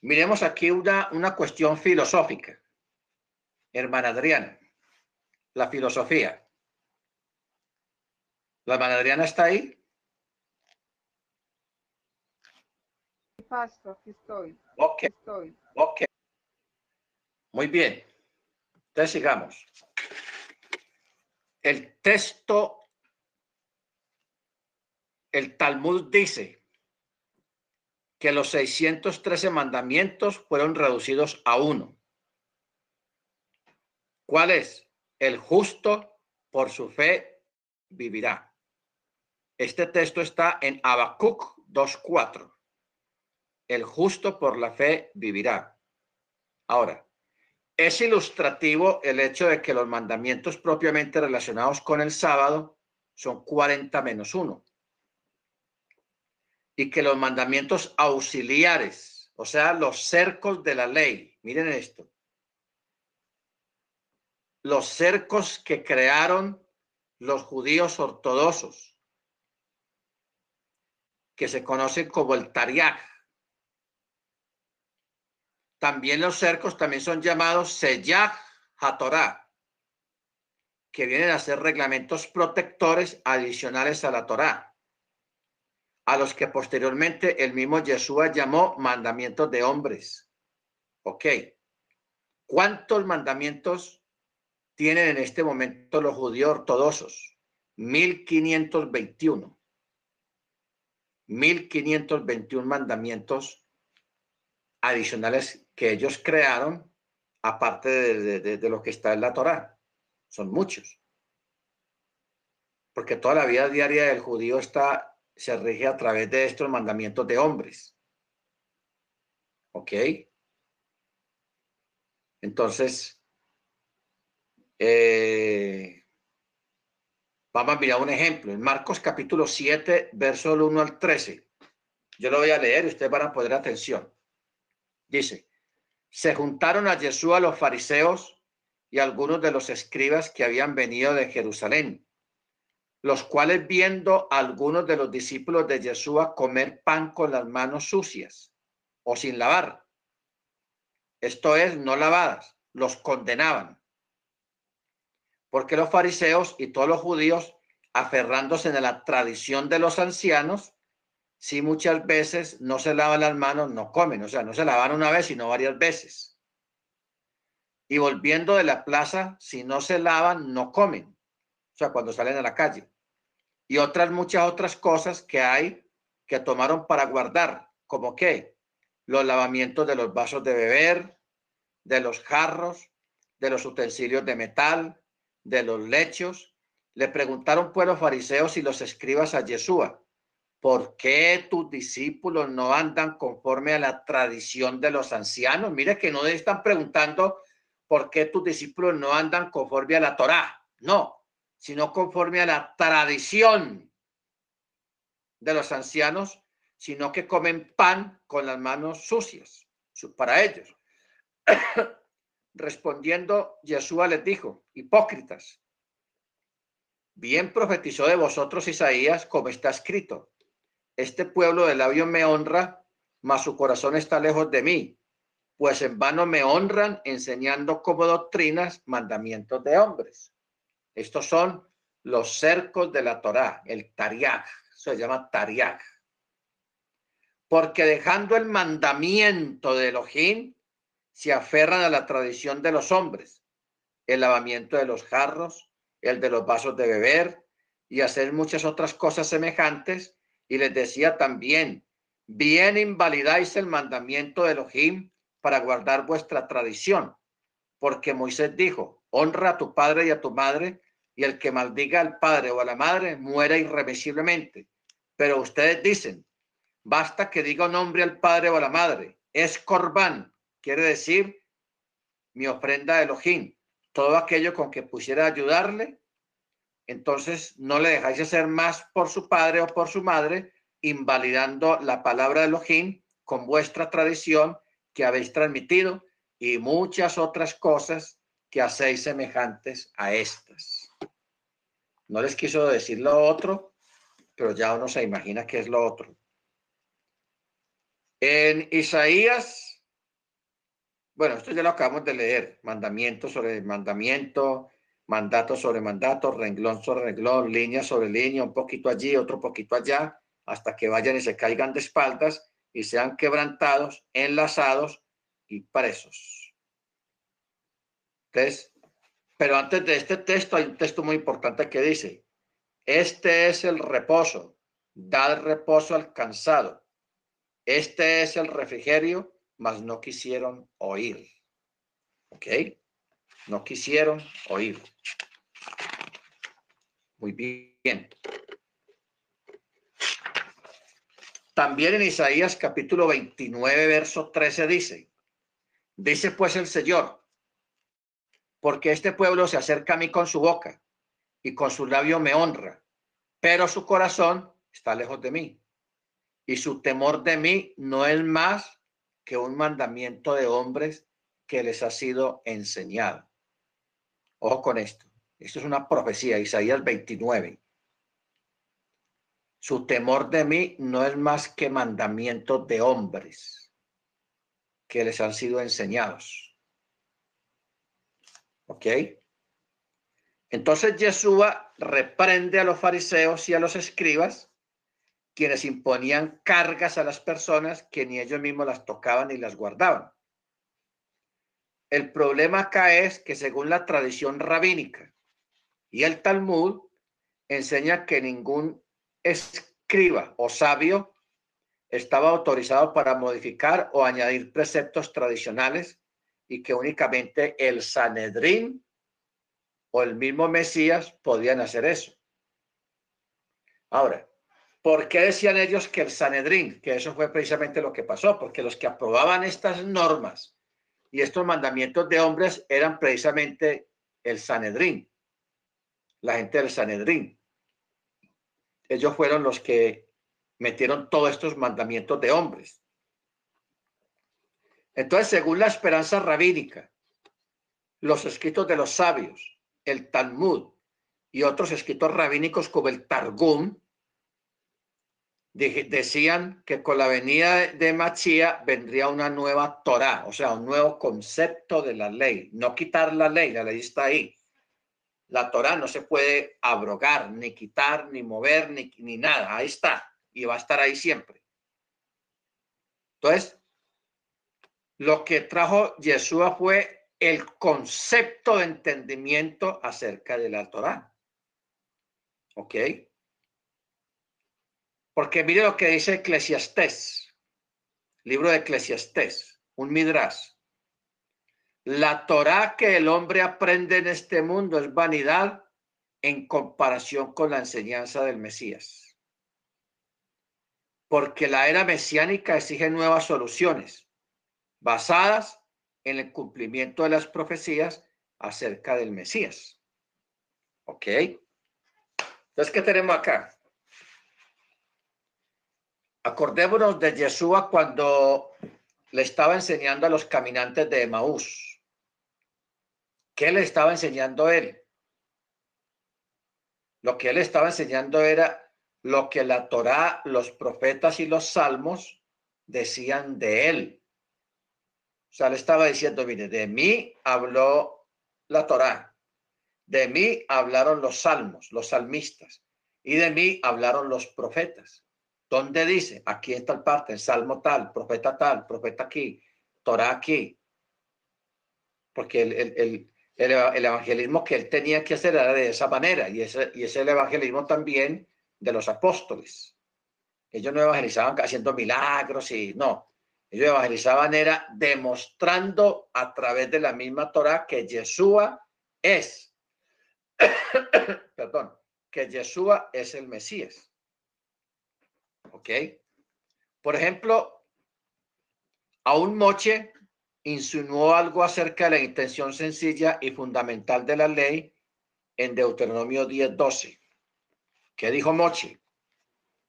miremos aquí una, una cuestión filosófica. Hermana Adriana, la filosofía. ¿La hermana Adriana está ahí? Pastor, aquí estoy. Ok, Estoy. ok. Muy bien. Entonces sigamos. El texto el Talmud dice que los 613 mandamientos fueron reducidos a uno. ¿Cuál es? El justo por su fe vivirá. Este texto está en Habacuc 2.4. El justo por la fe vivirá. Ahora, es ilustrativo el hecho de que los mandamientos propiamente relacionados con el sábado son 40 menos 1 y que los mandamientos auxiliares, o sea, los cercos de la ley, miren esto, los cercos que crearon los judíos ortodoxos, que se conocen como el Tariach. También los cercos también son llamados Seyach HaTorah, que vienen a ser reglamentos protectores adicionales a la Torah a los que posteriormente el mismo Yeshua llamó mandamientos de hombres. Ok. ¿Cuántos mandamientos tienen en este momento los judíos ortodoxos? 1521. 1521 mandamientos adicionales que ellos crearon, aparte de, de lo que está en la Torá. Son muchos. Porque toda la vida diaria del judío está se rige a través de estos mandamientos de hombres. ¿Ok? Entonces, eh, vamos a mirar un ejemplo. En Marcos capítulo 7, verso 1 al 13. Yo lo voy a leer y ustedes van a poner atención. Dice, se juntaron a Jesús los fariseos y algunos de los escribas que habían venido de Jerusalén los cuales viendo a algunos de los discípulos de Yeshua comer pan con las manos sucias o sin lavar, esto es, no lavadas, los condenaban. Porque los fariseos y todos los judíos, aferrándose en la tradición de los ancianos, si muchas veces no se lavan las manos, no comen, o sea, no se lavan una vez, sino varias veces. Y volviendo de la plaza, si no se lavan, no comen o sea, cuando salen a la calle. Y otras, muchas otras cosas que hay que tomaron para guardar, como que los lavamientos de los vasos de beber, de los jarros, de los utensilios de metal, de los lechos. Le preguntaron pues los fariseos y los escribas a Yeshua, ¿por qué tus discípulos no andan conforme a la tradición de los ancianos? Mire que no están preguntando por qué tus discípulos no andan conforme a la Torá. No, sino conforme a la tradición de los ancianos, sino que comen pan con las manos sucias para ellos. (coughs) Respondiendo, Yeshua les dijo, hipócritas, bien profetizó de vosotros Isaías como está escrito, este pueblo de labios me honra, mas su corazón está lejos de mí, pues en vano me honran enseñando como doctrinas mandamientos de hombres. Estos son los cercos de la Torá, el Tariach, se llama Tariag. Porque dejando el mandamiento de Elohim, se aferran a la tradición de los hombres, el lavamiento de los jarros, el de los vasos de beber y hacer muchas otras cosas semejantes. Y les decía también, bien invalidáis el mandamiento de Elohim para guardar vuestra tradición, porque Moisés dijo, honra a tu padre y a tu madre, y el que maldiga al padre o a la madre muera irremisiblemente. Pero ustedes dicen, basta que diga un nombre al padre o a la madre, es corbán, quiere decir mi ofrenda de Elohim, todo aquello con que pusiera ayudarle, entonces no le dejáis hacer más por su padre o por su madre, invalidando la palabra de Elohim con vuestra tradición que habéis transmitido y muchas otras cosas que hacéis semejantes a estas. No les quiso decir lo otro, pero ya uno se imagina qué es lo otro. En Isaías, bueno, esto ya lo acabamos de leer, mandamiento sobre mandamiento, mandato sobre mandato, renglón sobre renglón, línea sobre línea, un poquito allí, otro poquito allá, hasta que vayan y se caigan de espaldas y sean quebrantados, enlazados y presos. Entonces, pero antes de este texto hay un texto muy importante que dice, este es el reposo, dad reposo al cansado. Este es el refrigerio, mas no quisieron oír. ¿Ok? No quisieron oír. Muy bien. También en Isaías capítulo 29, verso 13 dice, dice pues el Señor, porque este pueblo se acerca a mí con su boca y con su labio me honra, pero su corazón está lejos de mí y su temor de mí no es más que un mandamiento de hombres que les ha sido enseñado. Ojo con esto. Esto es una profecía, Isaías 29. Su temor de mí no es más que mandamientos de hombres que les han sido enseñados. ¿Ok? Entonces Yeshua reprende a los fariseos y a los escribas, quienes imponían cargas a las personas que ni ellos mismos las tocaban ni las guardaban. El problema acá es que según la tradición rabínica y el Talmud, enseña que ningún escriba o sabio estaba autorizado para modificar o añadir preceptos tradicionales y que únicamente el Sanedrín o el mismo Mesías podían hacer eso. Ahora, ¿por qué decían ellos que el Sanedrín? Que eso fue precisamente lo que pasó, porque los que aprobaban estas normas y estos mandamientos de hombres eran precisamente el Sanedrín, la gente del Sanedrín ellos fueron los que metieron todos estos mandamientos de hombres. Entonces, según la esperanza rabínica, los escritos de los sabios, el Talmud y otros escritos rabínicos como el Targum, decían que con la venida de Machía vendría una nueva Torah, o sea, un nuevo concepto de la ley. No quitar la ley, la ley está ahí, la Torah no se puede abrogar, ni quitar, ni mover, ni, ni nada. Ahí está. Y va a estar ahí siempre. Entonces, lo que trajo Yeshua fue el concepto de entendimiento acerca de la Torah. ¿Ok? Porque mire lo que dice Eclesiastés, libro de Eclesiastés, un midrash. La Torah que el hombre aprende en este mundo es vanidad en comparación con la enseñanza del Mesías. Porque la era mesiánica exige nuevas soluciones basadas en el cumplimiento de las profecías acerca del Mesías. ¿Ok? Entonces, ¿qué tenemos acá? Acordémonos de Yeshua cuando le estaba enseñando a los caminantes de Emaús ¿Qué le estaba enseñando él? Lo que él estaba enseñando era lo que la Torá, los profetas y los salmos decían de él. O sea, le estaba diciendo, mire, de mí habló la Torá, de mí hablaron los salmos, los salmistas, Y de mí hablaron los profetas. ¿Dónde dice? Aquí en tal parte, en Salmo tal, profeta tal, profeta aquí, Torah aquí. Porque el, evangelismo que él tenía que hacer era de esa manera, y ese, y es el evangelismo también de los apóstoles. Ellos no evangelizaban haciendo milagros y no. Ellos evangelizaban era demostrando a través de la misma Torah que Yeshua es, (coughs) perdón, que Yeshua es el Mesías. ¿Ok? Por ejemplo, a un Moche insinuó algo acerca de la intención sencilla y fundamental de la ley en Deuteronomio 10.12. ¿Qué dijo Moche?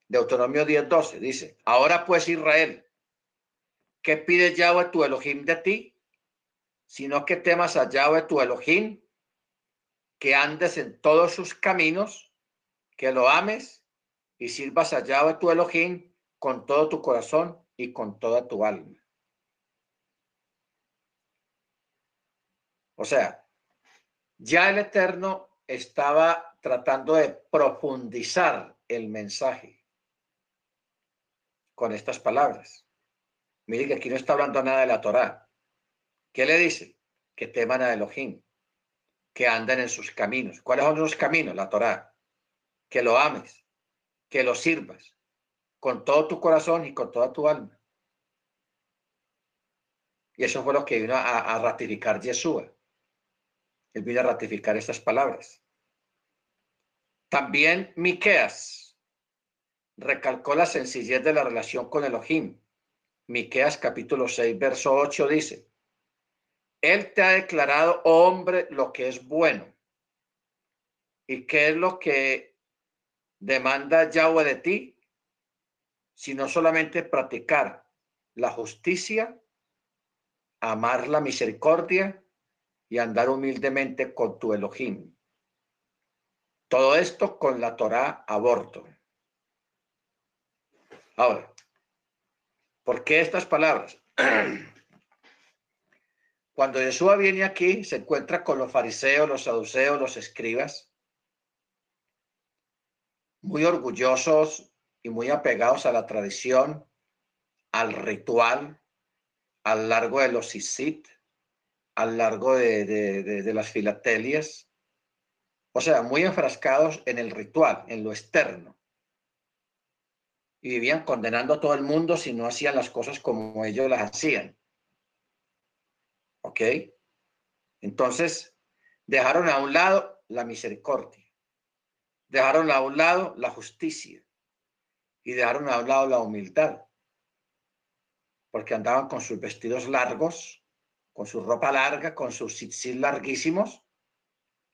Deuteronomio 10.12 dice, ahora pues Israel, ¿qué pide Yahweh tu Elohim de ti? Sino que temas a Yahweh tu Elohim, que andes en todos sus caminos, que lo ames y sirvas a tu Elohim con todo tu corazón y con toda tu alma. O sea, ya el Eterno estaba tratando de profundizar el mensaje con estas palabras. Mire que aquí no está hablando nada de la Torá. ¿Qué le dice? Que teman a Elohim, que anden en sus caminos. ¿Cuáles son los caminos? La Torá. Que lo ames, que lo sirvas con todo tu corazón y con toda tu alma. Y eso fue lo que vino a, ratificar Yeshua. Él vino a ratificar estas palabras. También Miqueas recalcó la sencillez de la relación con Elohim. Miqueas capítulo 6, verso 8 dice, Él te ha declarado, hombre, lo que es bueno. ¿Y qué es lo que demanda Yahweh de ti? Sino solamente practicar la justicia, amar la misericordia y andar humildemente con tu Elohim. Todo esto con la Torah aborto. Ahora, ¿por qué estas palabras? (clears throat) Cuando Jesús viene aquí, se encuentra con los fariseos, los saduceos, los escribas, muy orgullosos y muy apegados a la tradición, al ritual, al largo de los isit, al largo de, las filatelias, o sea, muy enfrascados en el ritual, en lo externo. Y vivían condenando a todo el mundo si no hacían las cosas como ellos las hacían. ¿Ok? Entonces, dejaron a un lado la misericordia, dejaron a un lado la justicia y dejaron a un lado la humildad, porque andaban con sus vestidos largos, con su ropa larga, con sus tzitzit larguísimos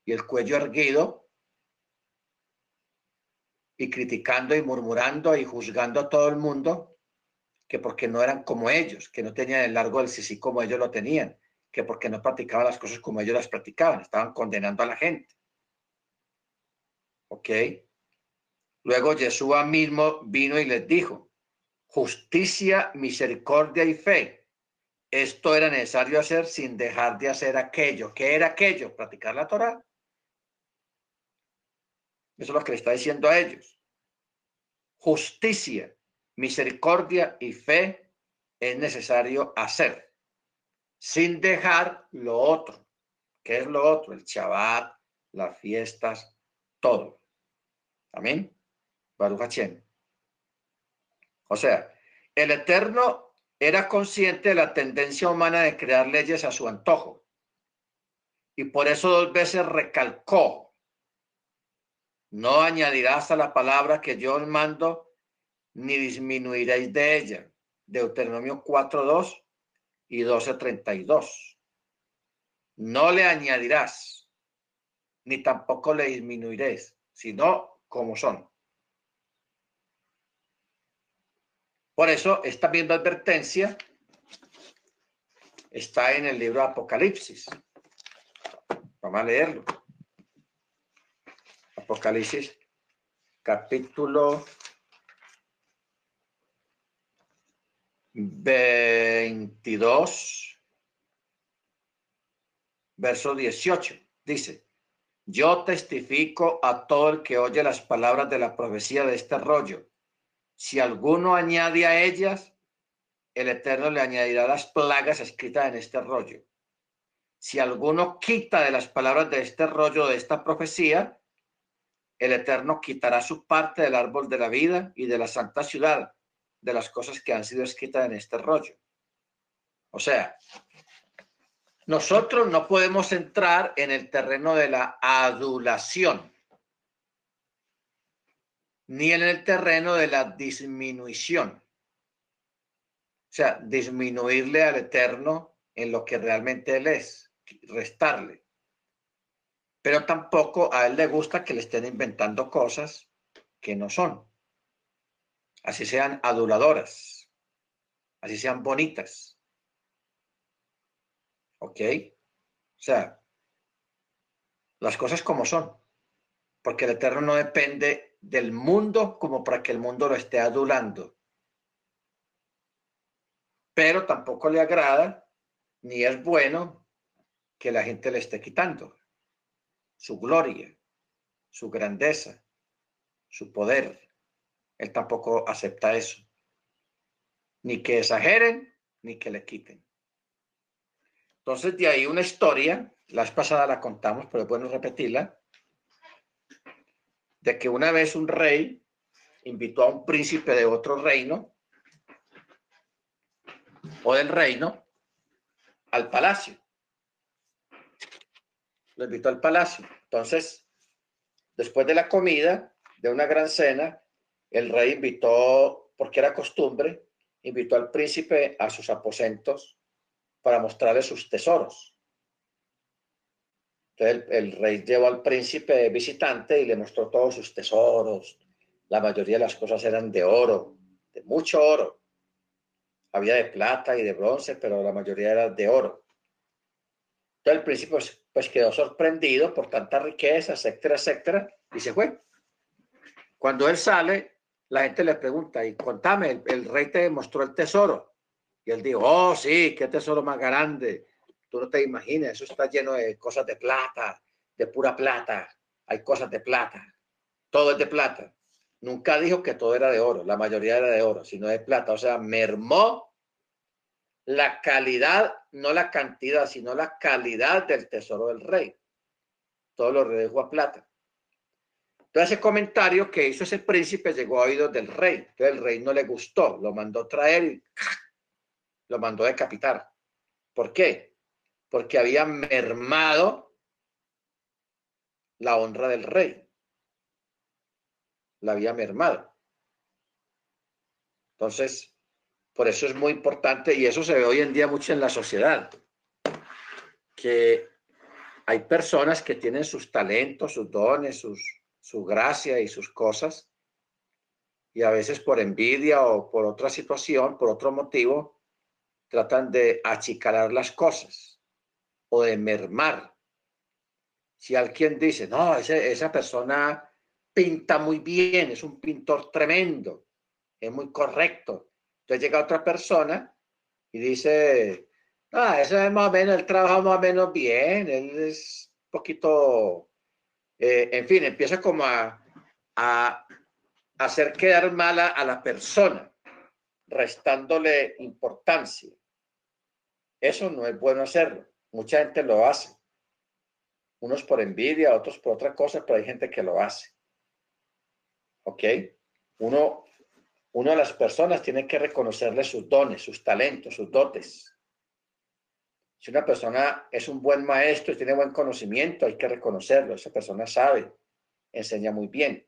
y el cuello erguido, y criticando y murmurando y juzgando a todo el mundo, que porque no eran como ellos, que no tenían el largo del sisí como ellos lo tenían, que porque no practicaban las cosas como ellos las practicaban, estaban condenando a la gente. ¿Ok? Luego Yeshua mismo vino y les dijo, justicia, misericordia y fe esto era necesario hacer sin dejar de hacer aquello. ¿Qué era aquello? Practicar la Torah. Eso es lo que le está diciendo a ellos. Justicia, misericordia y fe es necesario hacer sin dejar lo otro. ¿Qué es lo otro? El Shabbat, las fiestas, todo. Amén. Baruch O sea, el Eterno era consciente de la tendencia humana de crear leyes a su antojo. Y por eso dos veces recalcó, no añadirás a la palabra que yo os mando, ni disminuiréis de ella. Deuteronomio 4.2 y 12.32. No le añadirás, ni tampoco le disminuiréis, sino como son. Por eso, esta misma advertencia está en el libro Apocalipsis. Vamos a leerlo. Apocalipsis, capítulo 22, verso 18. Dice, Yo testifico a todo el que oye las palabras de la profecía de este rollo. Si alguno añade a ellas, el Eterno le añadirá las plagas escritas en este rollo. Si alguno quita de las palabras de este rollo, de esta profecía, el Eterno quitará su parte del árbol de la vida y de la santa ciudad, de las cosas que han sido escritas en este rollo. O sea, nosotros no podemos entrar en el terreno de la adulación, ni en el terreno de la disminución. O sea, disminuirle al Eterno en lo que realmente Él es, restarle. Pero tampoco a Él le gusta que le estén inventando cosas que no son. Así sean aduladoras, así sean bonitas ¿Ok? O sea, las cosas como son. Porque el Eterno no depende del mundo como para que el mundo lo esté adulando. Pero tampoco le agrada ni es bueno que la gente le esté quitando su gloria, su grandeza, su poder. Él tampoco acepta eso. Ni que exageren, ni que le quiten. Entonces, de ahí una historia, la vez pasada la contamos, pero bueno repetirla, de que una vez un rey invitó a un príncipe de otro reino o del reino al palacio. Lo invitó al palacio. Entonces, después de la comida, de una gran cena, el rey invitó, porque era costumbre, invitó al príncipe a sus aposentos para mostrarle sus tesoros. Entonces el, rey llevó al príncipe visitante y le mostró todos sus tesoros. La mayoría de las cosas eran de oro, de mucho oro. Había de plata y de bronce, pero la mayoría era de oro. Entonces el príncipe pues, pues quedó sorprendido por tanta riqueza, etcétera, etcétera, y se fue. Cuando él sale, la gente le pregunta, y contame, el rey te mostró el tesoro. Y él dijo, oh, sí, qué tesoro más grande. Tú no te imaginas, eso está lleno de cosas de plata, de pura plata. Hay cosas de plata. Todo es de plata. Nunca dijo que todo era de oro, la mayoría era de oro, sino de plata. O sea, mermó la calidad, no la cantidad, sino la calidad del tesoro del rey. Todo lo redujo a plata. Entonces ese comentario que hizo ese príncipe llegó a oídos del rey. Entonces el rey no le gustó, lo mandó traer y lo mandó a decapitar. ¿Por qué? Porque había mermado la honra del rey. La había mermado. Entonces, por eso es muy importante y eso se ve hoy en día mucho en la sociedad, que hay personas que tienen sus talentos, sus dones, sus, su gracia y sus cosas, y a veces por envidia o por otra situación, por otro motivo, tratan de achicalar las cosas o de mermar. Si alguien dice, no, esa persona pinta muy bien, es un pintor tremendo, es muy correcto. Entonces llega otra persona y dice, ah, eso es más o menos, él trabaja más o menos bien, él es un poquito, eh, en fin, empieza como a, a hacer quedar mala a la persona, restándole importancia. Eso no es bueno hacerlo. Mucha gente lo hace. Unos por envidia, otros por otra cosa, pero hay gente que lo hace. ¿Ok? Uno, uno de las personas tiene que reconocerle sus dones, sus talentos, sus dotes. Si una persona es un buen maestro y tiene buen conocimiento, hay que reconocerlo. Esa persona sabe, enseña muy bien.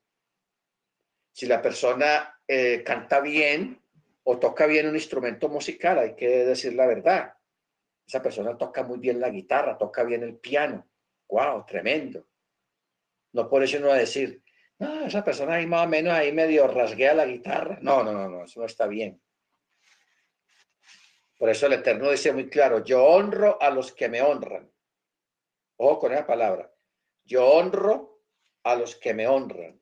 Si la persona eh, canta bien o toca bien un instrumento musical, hay que decir la verdad esa persona toca muy bien la guitarra, toca bien el piano. ¡Wow! Tremendo. No por eso no va a decir, no, esa persona ahí más o menos ahí medio rasguea la guitarra. No, no, no, no, eso no está bien. Por eso el Eterno dice muy claro, yo honro a los que me honran. Ojo con esa palabra. Yo honro a los que me honran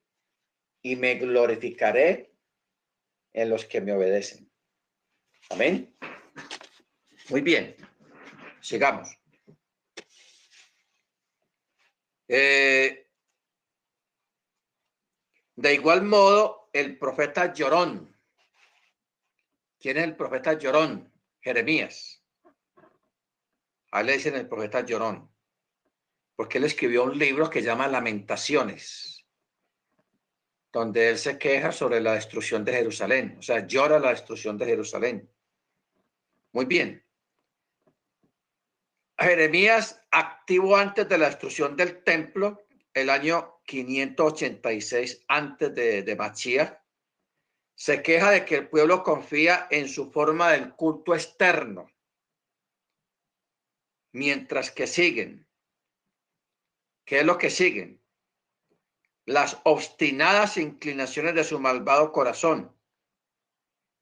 y me glorificaré en los que me obedecen. Amén. Muy bien. Sigamos. Eh, de igual modo, el profeta Llorón. ¿Quién es el profeta Llorón? Jeremías. A le dicen el profeta Llorón, porque él escribió un libro que llama Lamentaciones, donde él se queja sobre la destrucción de Jerusalén, o sea, llora la destrucción de Jerusalén. Muy bien. Jeremías activo antes de la destrucción del templo, el año 586 antes de, de se queja de que el pueblo confía en su forma del culto externo, mientras que siguen. ¿Qué es lo que siguen? Las obstinadas inclinaciones de su malvado corazón.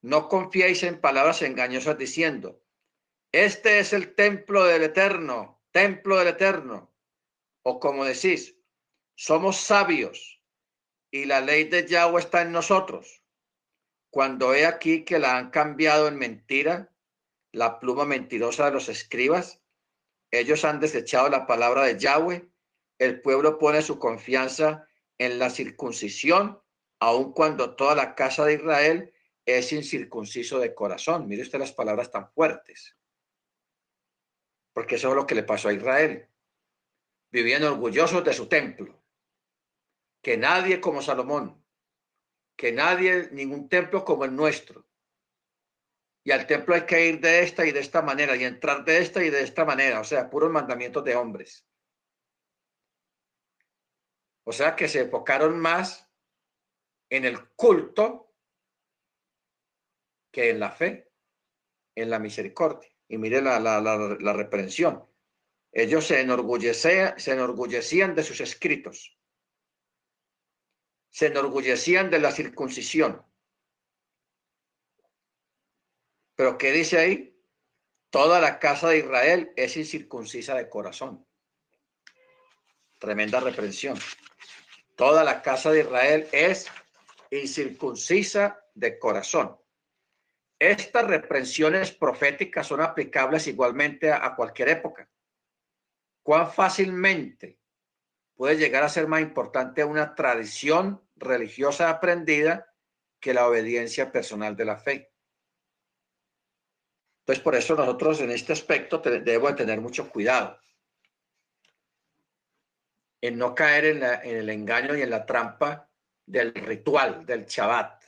No confiéis en palabras engañosas diciendo, este es el templo del Eterno, templo del Eterno. O como decís, somos sabios y la ley de Yahweh está en nosotros. Cuando he aquí que la han cambiado en mentira, la pluma mentirosa de los escribas, ellos han desechado la palabra de Yahweh. El pueblo pone su confianza en la circuncisión, aun cuando toda la casa de Israel es incircunciso de corazón. Mire usted las palabras tan fuertes porque eso es lo que le pasó a Israel. Vivían orgullosos de su templo. Que nadie como Salomón, que nadie, ningún templo como el nuestro. Y al templo hay que ir de esta y de esta manera, y entrar de esta y de esta manera, o sea, puros mandamientos de hombres. O sea que se enfocaron más en el culto que en la fe, en la misericordia. Y mire la, la, reprensión. Ellos se enorgullecían, se enorgullecían de sus escritos. Se enorgullecían de la circuncisión. Pero ¿qué dice ahí? Toda la casa de Israel es incircuncisa de corazón. Tremenda reprensión. Toda la casa de Israel es incircuncisa de corazón. Estas reprensiones proféticas son aplicables igualmente a, cualquier época. ¿Cuán fácilmente puede llegar a ser más importante una tradición religiosa aprendida que la obediencia personal de la fe? Entonces, por eso nosotros en este aspecto debemos tener mucho cuidado en no caer en, en, el engaño y en la trampa del ritual, del Shabbat.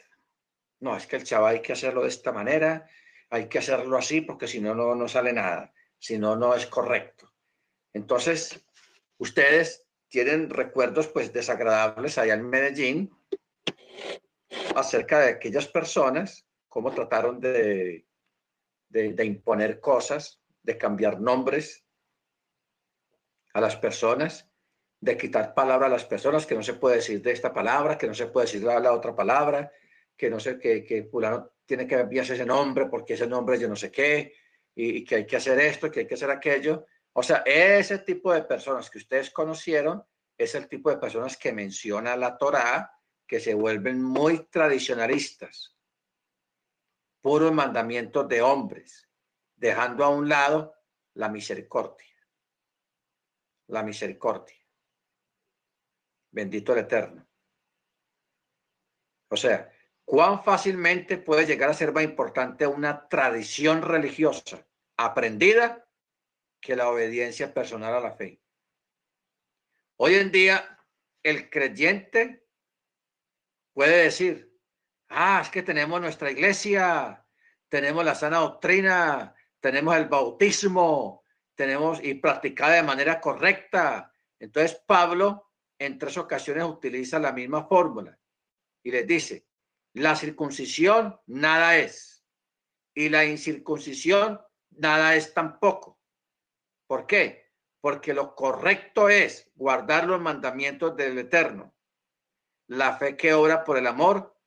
No, es que el chaval hay que hacerlo de esta manera, hay que hacerlo así porque si no, no sale nada, si no, no es correcto. Entonces, ustedes tienen recuerdos pues desagradables allá en Medellín acerca de aquellas personas, cómo trataron de, de imponer cosas, de cambiar nombres a las personas, de quitar palabra a las personas, que no se puede decir de esta palabra, que no se puede decir de la otra palabra, que no sé, que, que tiene que enviarse ese nombre porque ese nombre yo no sé qué, y, que hay que hacer esto, que hay que hacer aquello. O sea, ese tipo de personas que ustedes conocieron es el tipo de personas que menciona la Torá, que se vuelven muy tradicionalistas, puros mandamientos de hombres, dejando a un lado la misericordia. La misericordia. Bendito el Eterno. O sea, cuán fácilmente puede llegar a ser más importante una tradición religiosa aprendida que la obediencia personal a la fe. Hoy en día, el creyente puede decir, ah, es que tenemos nuestra iglesia, tenemos la sana doctrina, tenemos el bautismo, tenemos y practicada de manera correcta. Entonces Pablo en tres ocasiones utiliza la misma fórmula y les dice, la circuncisión nada es. Y la incircuncisión nada es tampoco. ¿Por qué? Porque lo correcto es guardar los mandamientos del Eterno. La fe que obra por el amor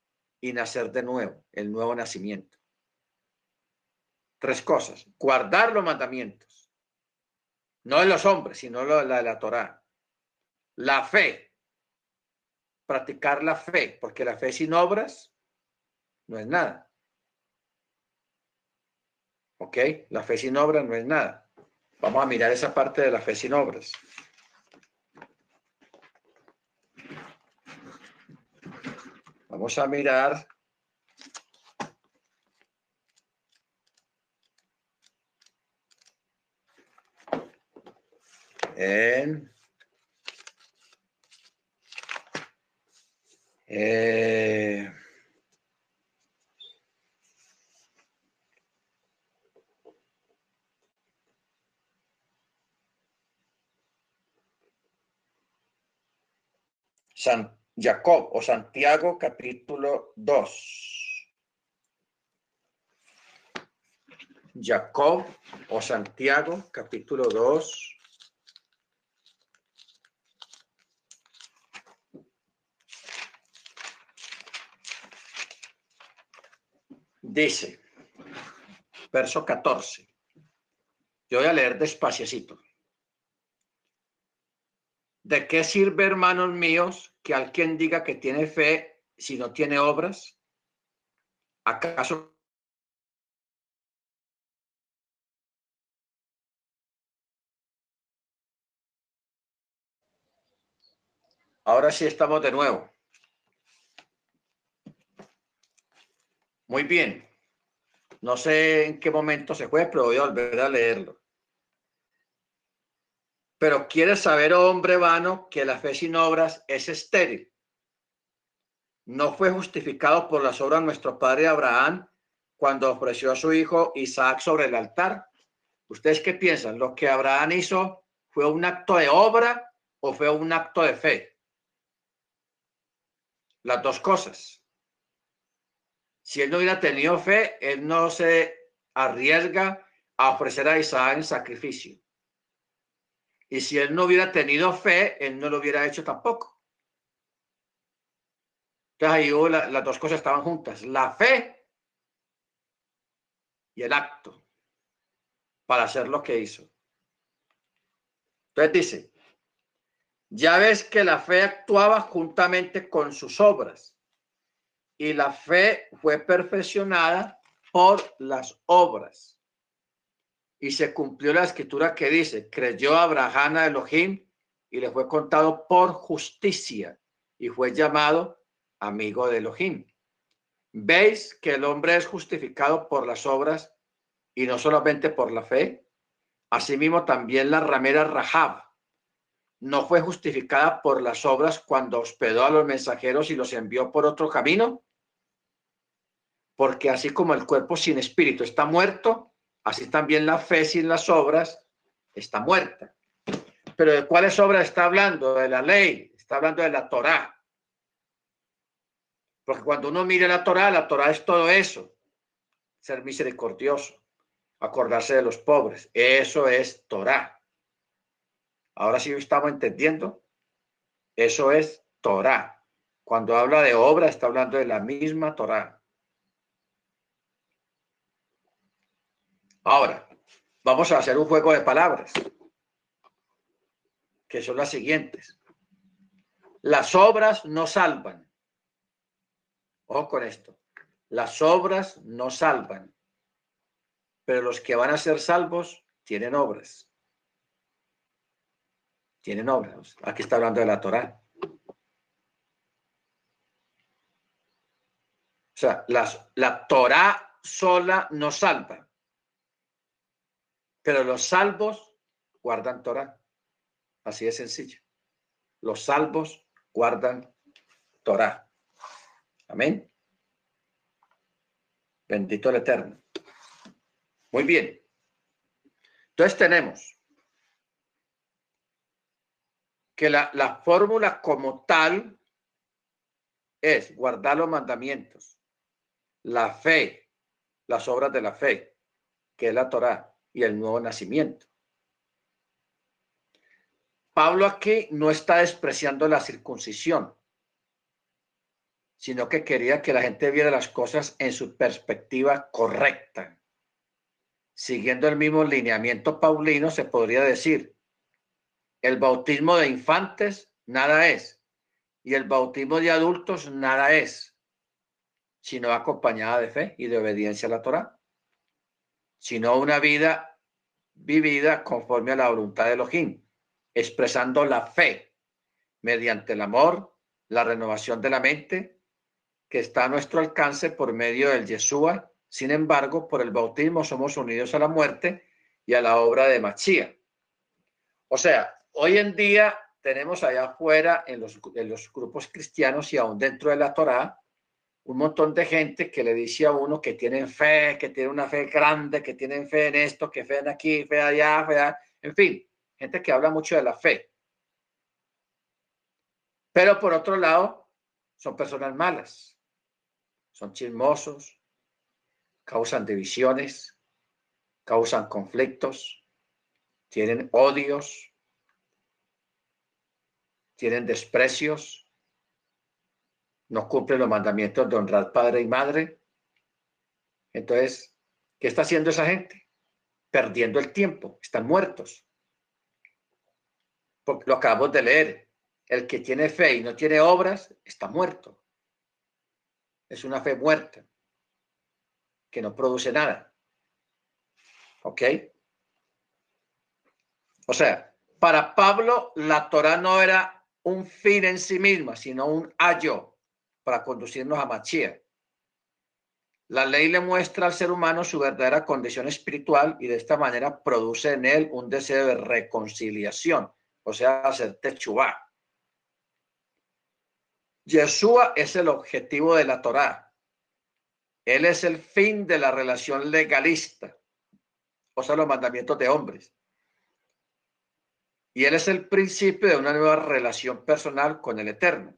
y nacer de nuevo, el nuevo nacimiento. Tres cosas. Guardar los mandamientos. No de los hombres, sino la de la Torah. La fe. Practicar la fe, porque la fe sin obras no es nada. ¿Ok? La fe sin obras no es nada. Vamos a mirar esa parte de la fe sin obras. Vamos a mirar en, eh, San Jacob o Santiago capítulo 2. Jacob o Santiago capítulo 2. Dice, verso 14. Yo voy a leer despaciecito. ¿De qué sirve, hermanos míos, que alguien diga que tiene fe si no tiene obras? ¿Acaso Ahora sí estamos de nuevo. Muy bien. No sé en qué momento se fue, pero voy a volver a leerlo. Pero quieres saber, oh hombre vano, que la fe sin obras es estéril. No fue justificado por las obras nuestro padre Abraham cuando ofreció a su hijo Isaac sobre el altar. ¿Ustedes qué piensan? ¿Lo que Abraham hizo fue un acto de obra o fue un acto de fe? Las dos cosas. Si él no hubiera tenido fe, él no se arriesga a ofrecer a Isaac en sacrificio. Y si él no hubiera tenido fe, él no lo hubiera hecho tampoco. Entonces ahí las dos cosas estaban juntas, la fe y el acto para hacer lo que hizo. Entonces dice, ya ves que la fe actuaba juntamente con sus obras y la fe fue perfeccionada por las obras. Y se cumplió la escritura que dice, creyó Abraham a Elohim y le fue contado por justicia y fue llamado amigo de Elohim. ¿Veis que el hombre es justificado por las obras y no solamente por la fe? Asimismo también la ramera Rahab no fue justificada por las obras cuando hospedó a los mensajeros y los envió por otro camino. Porque así como el cuerpo sin espíritu está muerto, Así también la fe sin las obras está muerta. Pero ¿de cuáles obras está hablando? De la ley, está hablando de la Torá. Porque cuando uno mira la Torá, la Torá es todo eso. Ser misericordioso, acordarse de los pobres. Eso es Torá. Ahora sí estamos entendiendo. Eso es Torá. Cuando habla de obra, está hablando de la misma Torá. Ahora, vamos a hacer un juego de palabras, que son las siguientes. Las obras no salvan. Ojo con esto. Las obras no salvan, pero los que van a ser salvos tienen obras. Tienen obras. Aquí está hablando de la Torah. O sea, las, la Torah sola no salva pero los salvos guardan Torah. Así de sencillo. Los salvos guardan Torah. Amén. Bendito el Eterno. Muy bien. Entonces tenemos que la, la fórmula como tal es guardar los mandamientos, la fe, las obras de la fe, que es la Torah, y el nuevo nacimiento. Pablo aquí no está despreciando la circuncisión, sino que quería que la gente viera las cosas en su perspectiva correcta. Siguiendo el mismo lineamiento paulino, se podría decir, el bautismo de infantes nada es, y el bautismo de adultos nada es, sino acompañada de fe y de obediencia a la Torah sino una vida vivida conforme a la voluntad de Elohim, expresando la fe mediante el amor, la renovación de la mente que está a nuestro alcance por medio del Yeshua. Sin embargo, por el bautismo somos unidos a la muerte y a la obra de Machía. O sea, hoy en día tenemos allá afuera en los, en los grupos cristianos y aún dentro de la Torá un montón de gente que le dice a uno que tienen fe, que tienen una fe grande, que tienen fe en esto, que fe en aquí, fe allá, fe allá. En fin, gente que habla mucho de la fe. Pero por otro lado, son personas malas, son chismosos, causan divisiones, causan conflictos, tienen odios, tienen desprecios, no cumplen los mandamientos de honrar padre y madre. Entonces, ¿qué está haciendo esa gente? Perdiendo el tiempo, están muertos. Porque lo acabamos de leer. El que tiene fe y no tiene obras está muerto. Es una fe muerta que no produce nada. ¿Ok? O sea, para Pablo la Torah no era un fin en sí misma, sino un ayo para conducirnos a Machía. La ley le muestra al ser humano su verdadera condición espiritual y de esta manera produce en él un deseo de reconciliación, o sea, hacer techubá. Yeshua es el objetivo de la Torá. Él es el fin de la relación legalista, o sea, los mandamientos de hombres. Y Él es el principio de una nueva relación personal con el Eterno.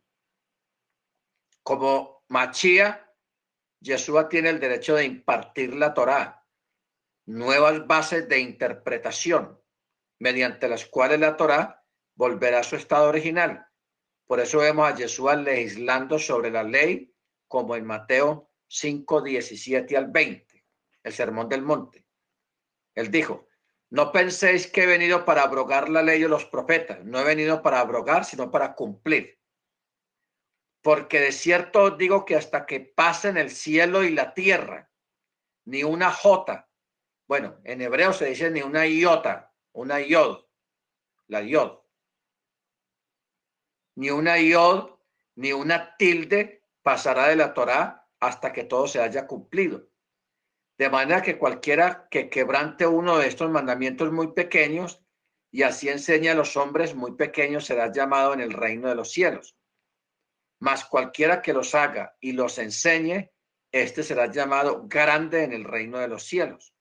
Como Machía, Yeshua tiene el derecho de impartir la Torá, nuevas bases de interpretación, mediante las cuales la Torá volverá a su estado original. Por eso vemos a Yeshua legislando sobre la ley, como en Mateo 5, 17 al 20, el sermón del monte. Él dijo, no penséis que he venido para abrogar la ley de los profetas. No he venido para abrogar, sino para cumplir. Porque de cierto os digo que hasta que pasen el cielo y la tierra, ni una jota, bueno, en hebreo se dice ni una iota, una yod, la yod, ni una yod, ni una tilde pasará de la Torá hasta que todo se haya cumplido. De manera que cualquiera que quebrante uno de estos mandamientos muy pequeños y así enseña a los hombres muy pequeños será llamado en el reino de los cielos mas cualquiera que los haga y los enseñe, este será llamado grande en el reino de los cielos.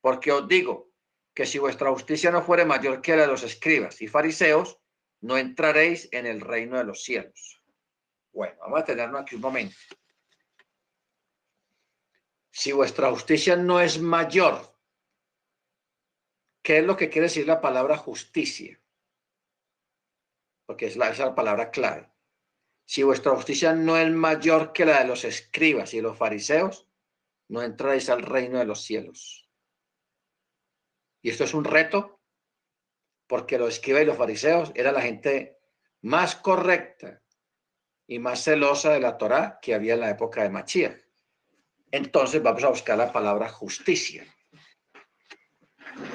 Porque os digo que si vuestra justicia no fuere mayor que la de los escribas y fariseos, no entraréis en el reino de los cielos. Bueno, vamos a tenerlo aquí un momento. Si vuestra justicia no es mayor, ¿qué es lo que quiere decir la palabra justicia? Porque es la, esa palabra clave si vuestra justicia no es mayor que la de los escribas y los fariseos, no entráis al reino de los cielos. Y esto es un reto, porque los escribas y los fariseos eran la gente más correcta y más celosa de la Torá que había en la época de Machía. Entonces vamos a buscar la palabra justicia.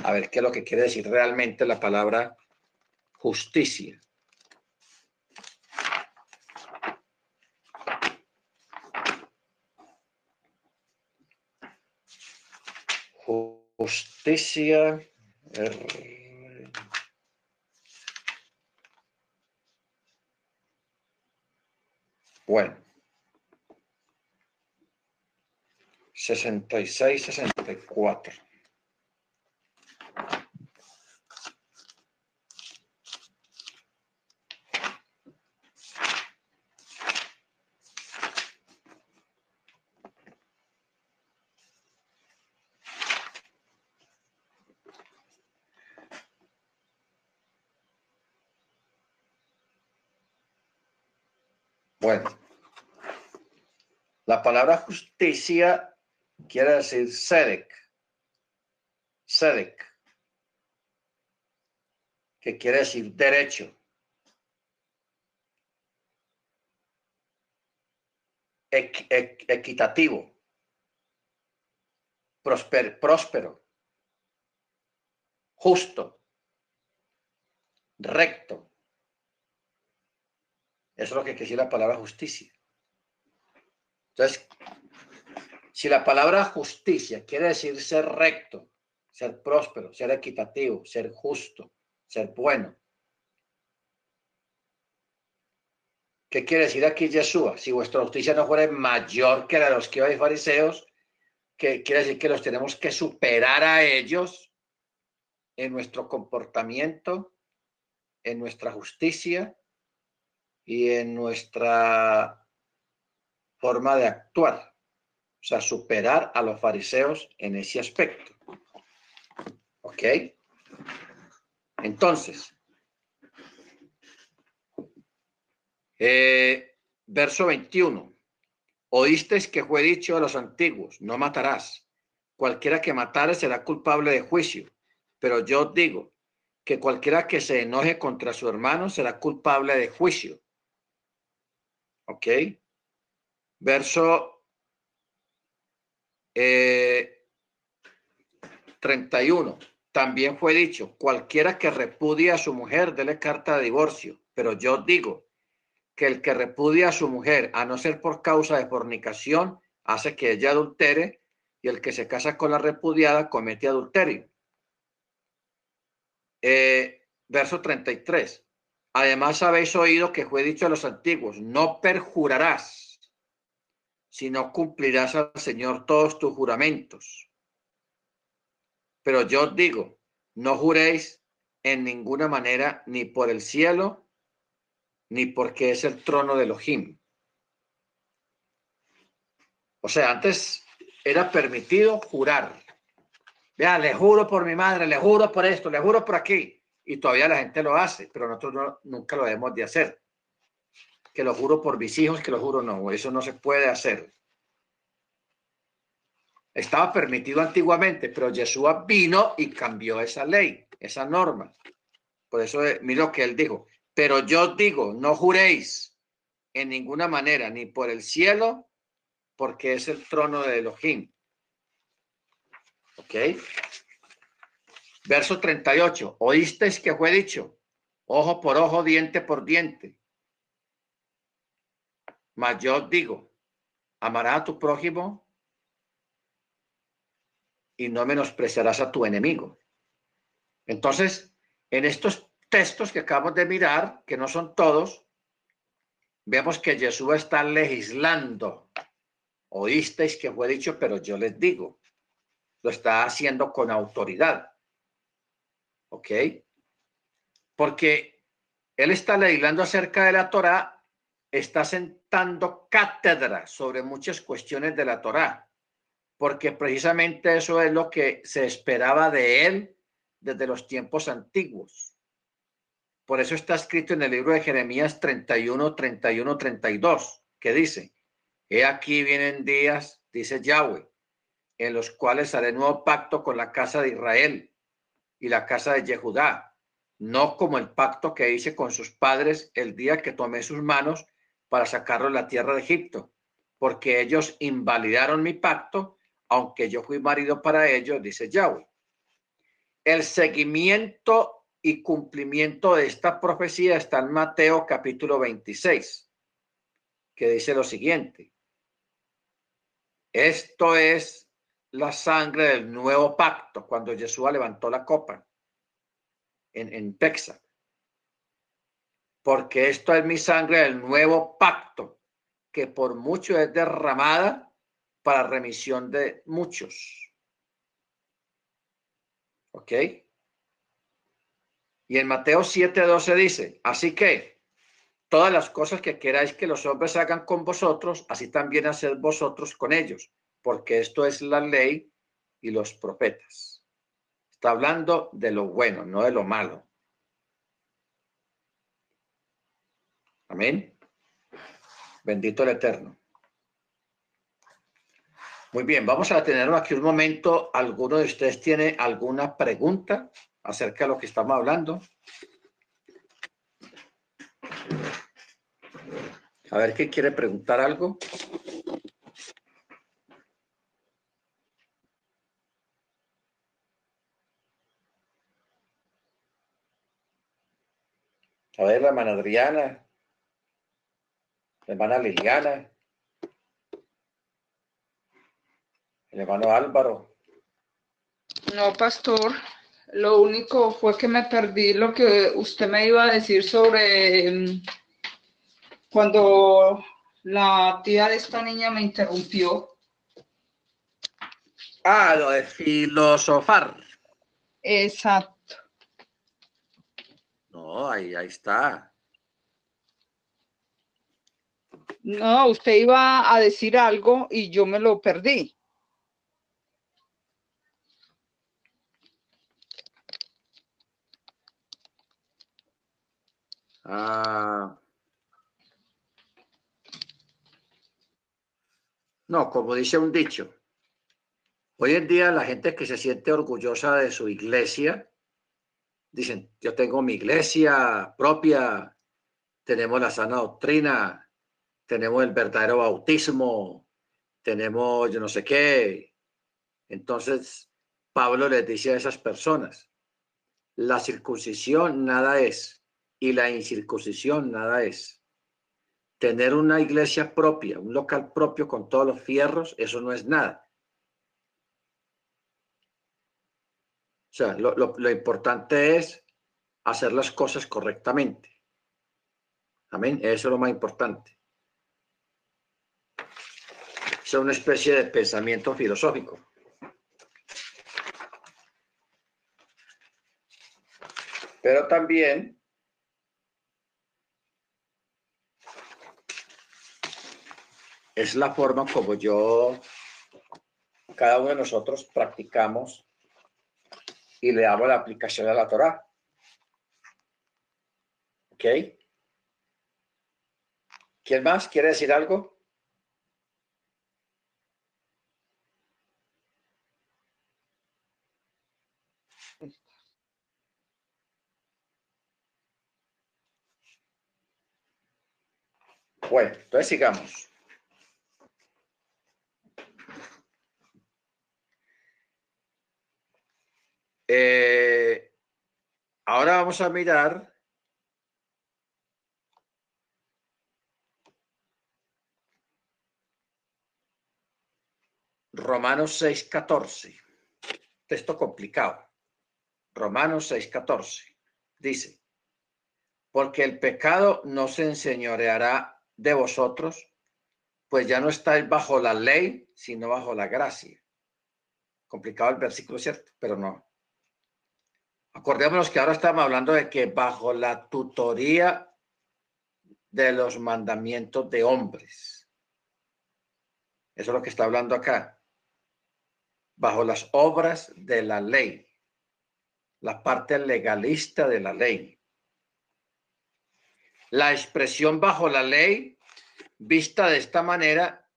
A ver qué es lo que quiere decir realmente la palabra justicia. Justicia. Bueno. 66, 64. Bueno, la palabra justicia quiere decir sedek, sedek, que quiere decir derecho. equitativo, próspero, justo, recto. Eso es lo que quiere decir la palabra justicia. Entonces, si la palabra justicia quiere decir ser recto, ser próspero, ser equitativo, ser justo, ser bueno, ¿Qué quiere decir aquí Yeshua? Si vuestra justicia no fuera mayor que la de los que hoy fariseos, que quiere decir que los tenemos que superar a ellos en nuestro comportamiento, en nuestra justicia y en nuestra forma de actuar. O sea, superar a los fariseos en ese aspecto. ¿Ok? Entonces, Eh, verso 21. Oísteis que fue dicho a los antiguos, no matarás. Cualquiera que matare será culpable de juicio. Pero yo digo que cualquiera que se enoje contra su hermano será culpable de juicio. ¿Ok? Verso 31. Eh, También fue dicho, cualquiera que repudie a su mujer, dele carta de divorcio. Pero yo digo que el que repudia a su mujer, a no ser por causa de fornicación, hace que ella adultere, y el que se casa con la repudiada comete adulterio. Eh, verso 33. Además habéis oído que fue dicho a los antiguos, no perjurarás, sino cumplirás al Señor todos tus juramentos. Pero yo os digo, no juréis en ninguna manera ni por el cielo, ni porque es el trono de Elohim. O sea, antes era permitido jurar. Vea, le juro por mi madre, le juro por esto, le juro por aquí. Y todavía la gente lo hace, pero nosotros nunca lo debemos de hacer. Que lo juro por mis hijos, que lo juro no, eso no se puede hacer. Estaba permitido antiguamente, pero Yeshua vino y cambió esa ley, esa norma. Por eso, eh, mira lo que él dijo, pero yo digo, no juréis en ninguna manera, ni por el cielo, porque es el trono de Elohim. ¿Ok? Verso 38. Oísteis que fue dicho, ojo por ojo, diente por diente. Mas yo digo, amarás a tu prójimo y no menospreciarás a tu enemigo. Entonces, en estos textos que acabamos de mirar, que no son todos, vemos que Jesús está legislando. Oísteis que fue dicho, pero yo les digo. Lo está haciendo con autoridad. ¿Ok? Porque él está legislando acerca de la Torá, está sentando cátedra sobre muchas cuestiones de la Torá, porque precisamente eso es lo que se esperaba de él desde los tiempos antiguos. Por eso está escrito en el libro de Jeremías 31, 31, 32, que dice, He aquí vienen días, dice Yahweh, en los cuales haré nuevo pacto con la casa de Israel y la casa de Yehudá, no como el pacto que hice con sus padres el día que tomé sus manos para sacarlos de la tierra de Egipto, porque ellos invalidaron mi pacto, aunque yo fui marido para ellos, dice Yahweh. El seguimiento y cumplimiento de esta profecía está en Mateo capítulo 26, que dice lo siguiente. Esto es la sangre del nuevo pacto, cuando Jesús levantó la copa en, en Texas. Porque esto es mi sangre del nuevo pacto, que por mucho es derramada para remisión de muchos. ¿Ok? Y en Mateo 7:12 dice, así que todas las cosas que queráis que los hombres hagan con vosotros, así también haced vosotros con ellos, porque esto es la ley y los profetas. Está hablando de lo bueno, no de lo malo. Amén. Bendito el Eterno. Muy bien, vamos a tener aquí un momento. ¿Alguno de ustedes tiene alguna pregunta? acerca de lo que estamos hablando. A ver, ¿qué quiere preguntar algo? A ver, la hermana Adriana, la hermana Liliana. El hermano Álvaro. No, pastor. Lo único fue que me perdí lo que usted me iba a decir sobre mm, cuando la tía de esta niña me interrumpió. Ah, lo de filosofar. Exacto. No, ahí, ahí está. No, usted iba a decir algo y yo me lo perdí. Ah. No, como dice un dicho, hoy en día la gente que se siente orgullosa de su iglesia, dicen, yo tengo mi iglesia propia, tenemos la sana doctrina, tenemos el verdadero bautismo, tenemos yo no sé qué. Entonces, Pablo les dice a esas personas, la circuncisión nada es y la incircuncisión nada es. Tener una iglesia propia, un local propio con todos los fierros, eso no es nada. O sea, lo, lo importante es hacer las cosas correctamente. Amén. Eso es lo más importante es una especie de pensamiento filosófico. Pero también es la forma como yo, cada uno de nosotros practicamos y le damos la aplicación a la Torah. ¿Ok? ¿Quién más quiere decir algo? Bueno, entonces sigamos. Eh, ahora vamos a mirar Romanos 6:14. Texto complicado. Romanos 6:14. Dice, porque el pecado no se enseñoreará de vosotros, pues ya no estáis bajo la ley, sino bajo la gracia. Complicado el versículo, ¿cierto? Pero no. Acordémonos que ahora estamos hablando de que bajo la tutoría de los mandamientos de hombres. Eso es lo que está hablando acá. Bajo las obras de la ley. La parte legalista de la ley. La expresión bajo la ley, vista de esta manera,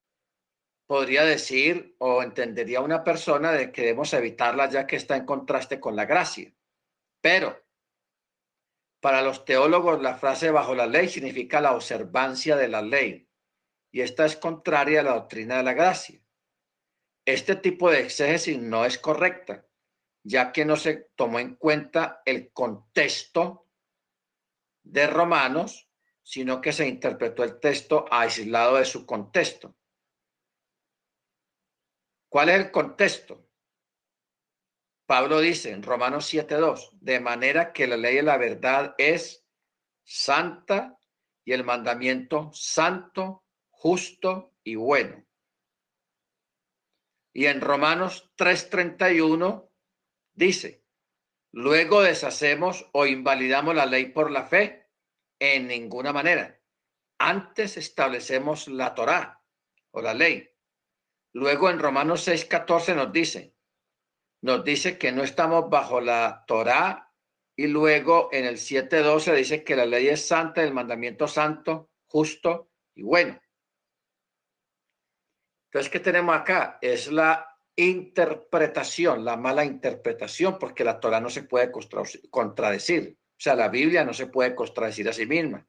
podría decir o entendería una persona de que debemos evitarla ya que está en contraste con la gracia. Pero para los teólogos la frase bajo la ley significa la observancia de la ley y esta es contraria a la doctrina de la gracia. Este tipo de exégesis no es correcta, ya que no se tomó en cuenta el contexto de Romanos sino que se interpretó el texto aislado de su contexto. ¿Cuál es el contexto? Pablo dice en Romanos 7.2, de manera que la ley de la verdad es santa y el mandamiento santo, justo y bueno. Y en Romanos 3.31 dice, luego deshacemos o invalidamos la ley por la fe en ninguna manera. Antes establecemos la Torá o la ley. Luego en Romanos 6:14 nos dice, nos dice que no estamos bajo la Torá y luego en el 7:12 dice que la ley es santa, el mandamiento santo, justo y bueno. Entonces, ¿qué tenemos acá? Es la interpretación, la mala interpretación, porque la Torah no se puede contradecir. O sea, la Biblia no se puede contradecir a sí misma.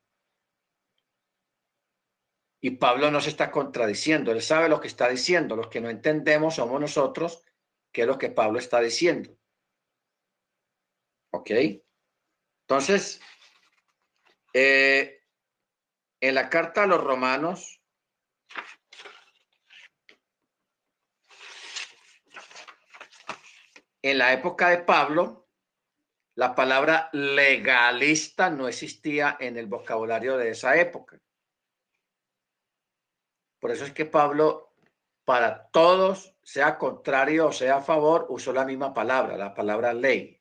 Y Pablo no se está contradiciendo, él sabe lo que está diciendo. Los que no entendemos somos nosotros, que es lo que Pablo está diciendo. ¿Ok? Entonces, eh, en la carta a los romanos, en la época de Pablo, la palabra legalista no existía en el vocabulario de esa época. Por eso es que Pablo, para todos, sea contrario o sea a favor, usó la misma palabra, la palabra ley.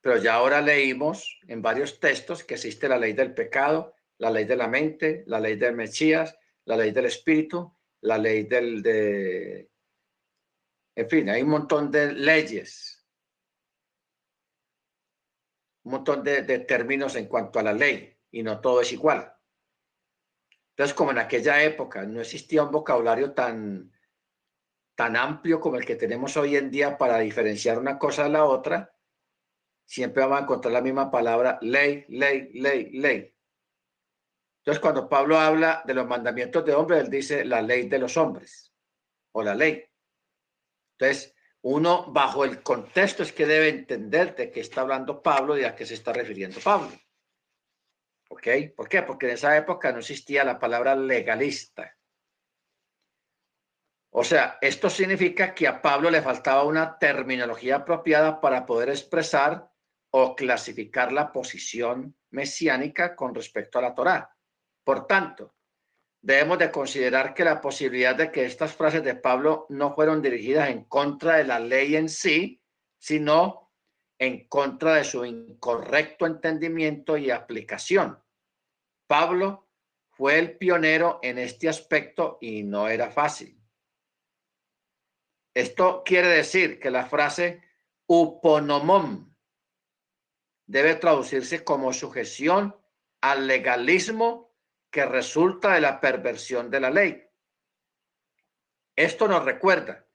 Pero ya ahora leímos en varios textos que existe la ley del pecado, la ley de la mente, la ley del Mesías, la ley del espíritu, la ley del de en fin, hay un montón de leyes, un montón de, términos en cuanto a la ley y no todo es igual. Entonces, como en aquella época no existía un vocabulario tan, tan amplio como el que tenemos hoy en día para diferenciar una cosa de la otra, siempre vamos a encontrar la misma palabra, ley, ley, ley, ley. Entonces, cuando Pablo habla de los mandamientos de hombres, él dice la ley de los hombres o la ley. Entonces, uno bajo el contexto es que debe entender de qué está hablando Pablo y a qué se está refiriendo Pablo. ¿Ok? ¿Por qué? Porque en esa época no existía la palabra legalista. O sea, esto significa que a Pablo le faltaba una terminología apropiada para poder expresar o clasificar la posición mesiánica con respecto a la Torá. Por tanto, debemos de considerar que la posibilidad de que estas frases de Pablo no fueron dirigidas en contra de la ley en sí, sino en contra de su incorrecto entendimiento y aplicación. Pablo fue el pionero en este aspecto y no era fácil. Esto quiere decir que la frase uponomom debe traducirse como sujeción al legalismo que resulta de la perversión de la ley. Esto nos recuerda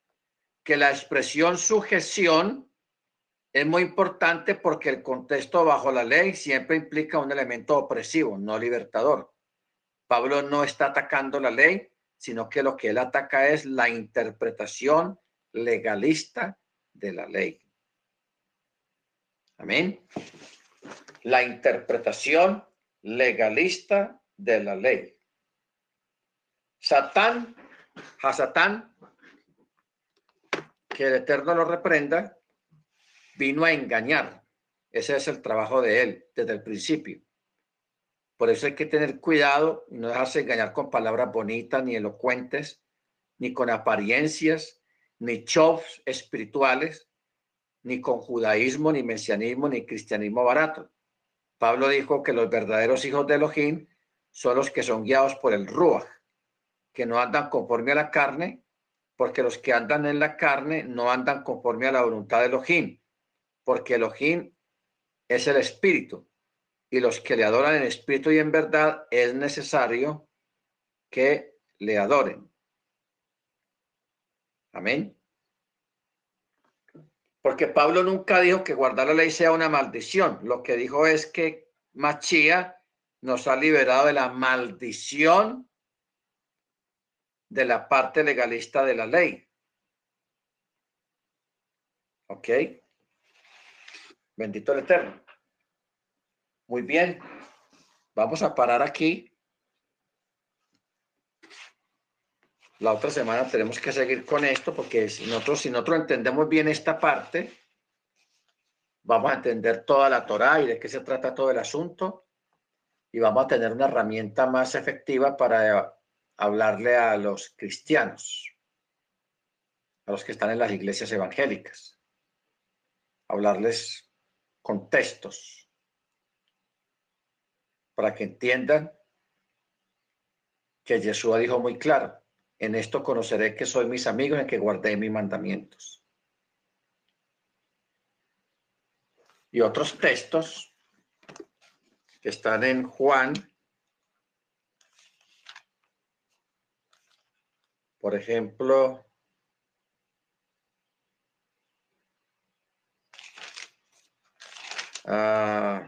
que la expresión sujeción es muy importante porque el contexto bajo la ley siempre implica un elemento opresivo, no libertador. Pablo no está atacando la ley, sino que lo que él ataca es la interpretación legalista de la ley. Amén. La interpretación legalista de la ley. Satán, a Satán, que el Eterno lo reprenda, vino a engañar. Ese es el trabajo de él desde el principio. Por eso hay que tener cuidado no dejarse engañar con palabras bonitas, ni elocuentes, ni con apariencias, ni shows espirituales, ni con judaísmo, ni mesianismo, ni cristianismo barato. Pablo dijo que los verdaderos hijos de Elohim son los que son guiados por el Ruach, que no andan conforme a la carne, porque los que andan en la carne no andan conforme a la voluntad de Elohim, porque Elohim es el espíritu, y los que le adoran en espíritu y en verdad es necesario que le adoren. Amén. Porque Pablo nunca dijo que guardar la ley sea una maldición. Lo que dijo es que Machía nos ha liberado de la maldición de la parte legalista de la ley. ¿Ok? Bendito el Eterno. Muy bien. Vamos a parar aquí. La otra semana tenemos que seguir con esto porque si nosotros, si nosotros entendemos bien esta parte, vamos a entender toda la Torah y de qué se trata todo el asunto y vamos a tener una herramienta más efectiva para hablarle a los cristianos, a los que están en las iglesias evangélicas, hablarles con textos para que entiendan que Jesús dijo muy claro, en esto conoceré que soy mis amigos en que guardé mis mandamientos. Y otros textos que están en Juan, por ejemplo, uh,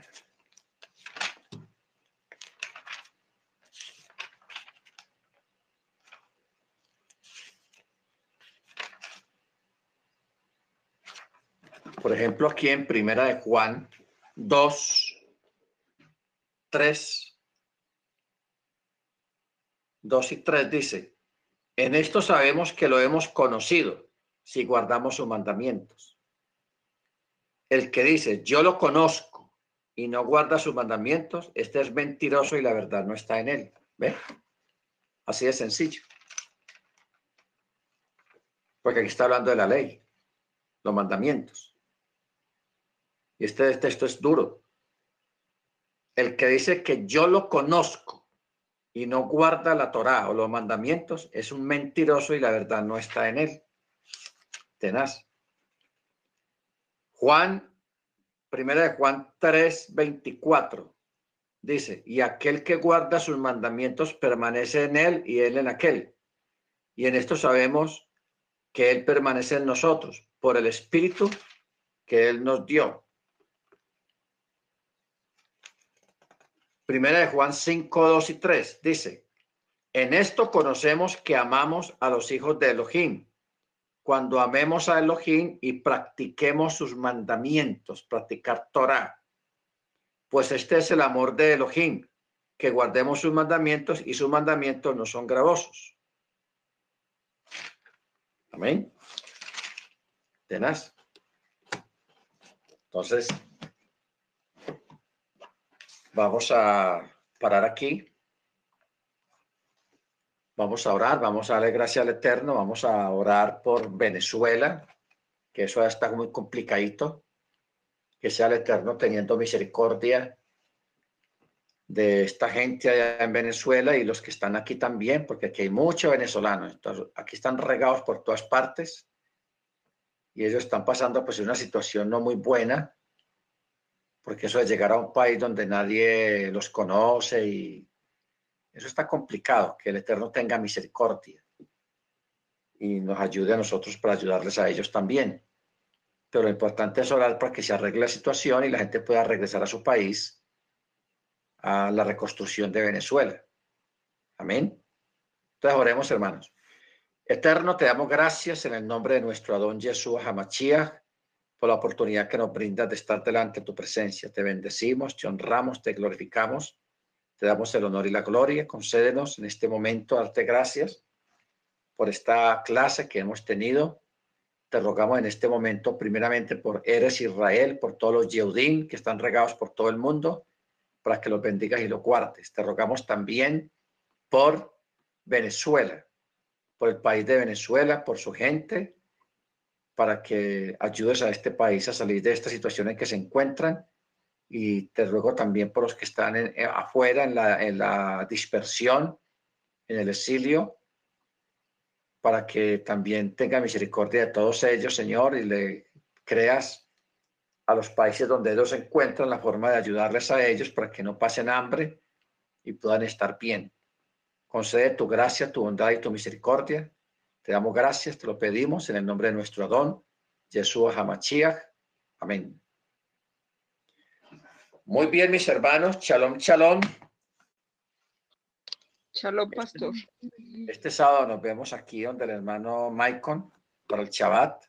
por ejemplo, aquí en Primera de Juan 2, 3, 2 y 3 dice, en esto sabemos que lo hemos conocido si guardamos sus mandamientos. El que dice, yo lo conozco y no guarda sus mandamientos, este es mentiroso y la verdad no está en él. ¿Ve? Así de sencillo. Porque aquí está hablando de la ley, los mandamientos. Y este texto es duro. El que dice que yo lo conozco y no guarda la Torá o los mandamientos es un mentiroso y la verdad no está en él. Tenaz. Juan, primera de Juan 3, 24, dice, y aquel que guarda sus mandamientos permanece en él y él en aquel. Y en esto sabemos que él permanece en nosotros por el Espíritu que él nos dio. Primera de Juan 5, 2 y 3 dice, en esto conocemos que amamos a los hijos de Elohim, cuando amemos a Elohim y practiquemos sus mandamientos, practicar Torah. Pues este es el amor de Elohim, que guardemos sus mandamientos y sus mandamientos no son gravosos. Amén. Tenaz. Entonces, vamos a parar aquí. Vamos a orar, vamos a darle gracias al Eterno, vamos a orar por Venezuela, que eso ya está muy complicadito. Que sea el Eterno teniendo misericordia de esta gente allá en Venezuela y los que están aquí también, porque aquí hay muchos venezolanos. Entonces, aquí están regados por todas partes y ellos están pasando pues una situación no muy buena, porque eso de llegar a un país donde nadie los conoce y eso está complicado, que el Eterno tenga misericordia y nos ayude a nosotros para ayudarles a ellos también. Pero lo importante es orar para que se arregle la situación y la gente pueda regresar a su país a la reconstrucción de Venezuela. Amén. Entonces oremos, hermanos. Eterno, te damos gracias en el nombre de nuestro Adón Jesús Hamachía por la oportunidad que nos brindas de estar delante de tu presencia. Te bendecimos, te honramos, te glorificamos te damos el honor y la gloria. Concédenos en este momento darte gracias por esta clase que hemos tenido. Te rogamos en este momento, primeramente por Eres Israel, por todos los Yehudim que están regados por todo el mundo, para que los bendigas y los guardes. Te rogamos también por Venezuela, por el país de Venezuela, por su gente, para que ayudes a este país a salir de esta situación en que se encuentran y te ruego también por los que están eh, afuera en la, en la dispersión, en el exilio, para que también tenga misericordia de todos ellos, Señor, y le creas a los países donde ellos se encuentran la forma de ayudarles a ellos para que no pasen hambre y puedan estar bien. Concede tu gracia, tu bondad y tu misericordia. Te damos gracias, te lo pedimos en el nombre de nuestro Adón, Jesús Hamachiach. Amén. Muy bien, mis hermanos. Shalom, shalom. Shalom, pastor. Este sábado nos vemos aquí donde el hermano Maicon para el Shabbat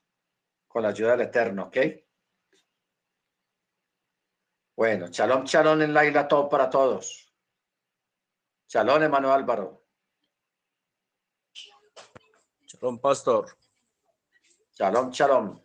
con la ayuda del Eterno, ¿ok? Bueno, shalom, shalom en la isla todo para todos. Shalom, hermano Álvaro. Shalom, pastor. Shalom, shalom.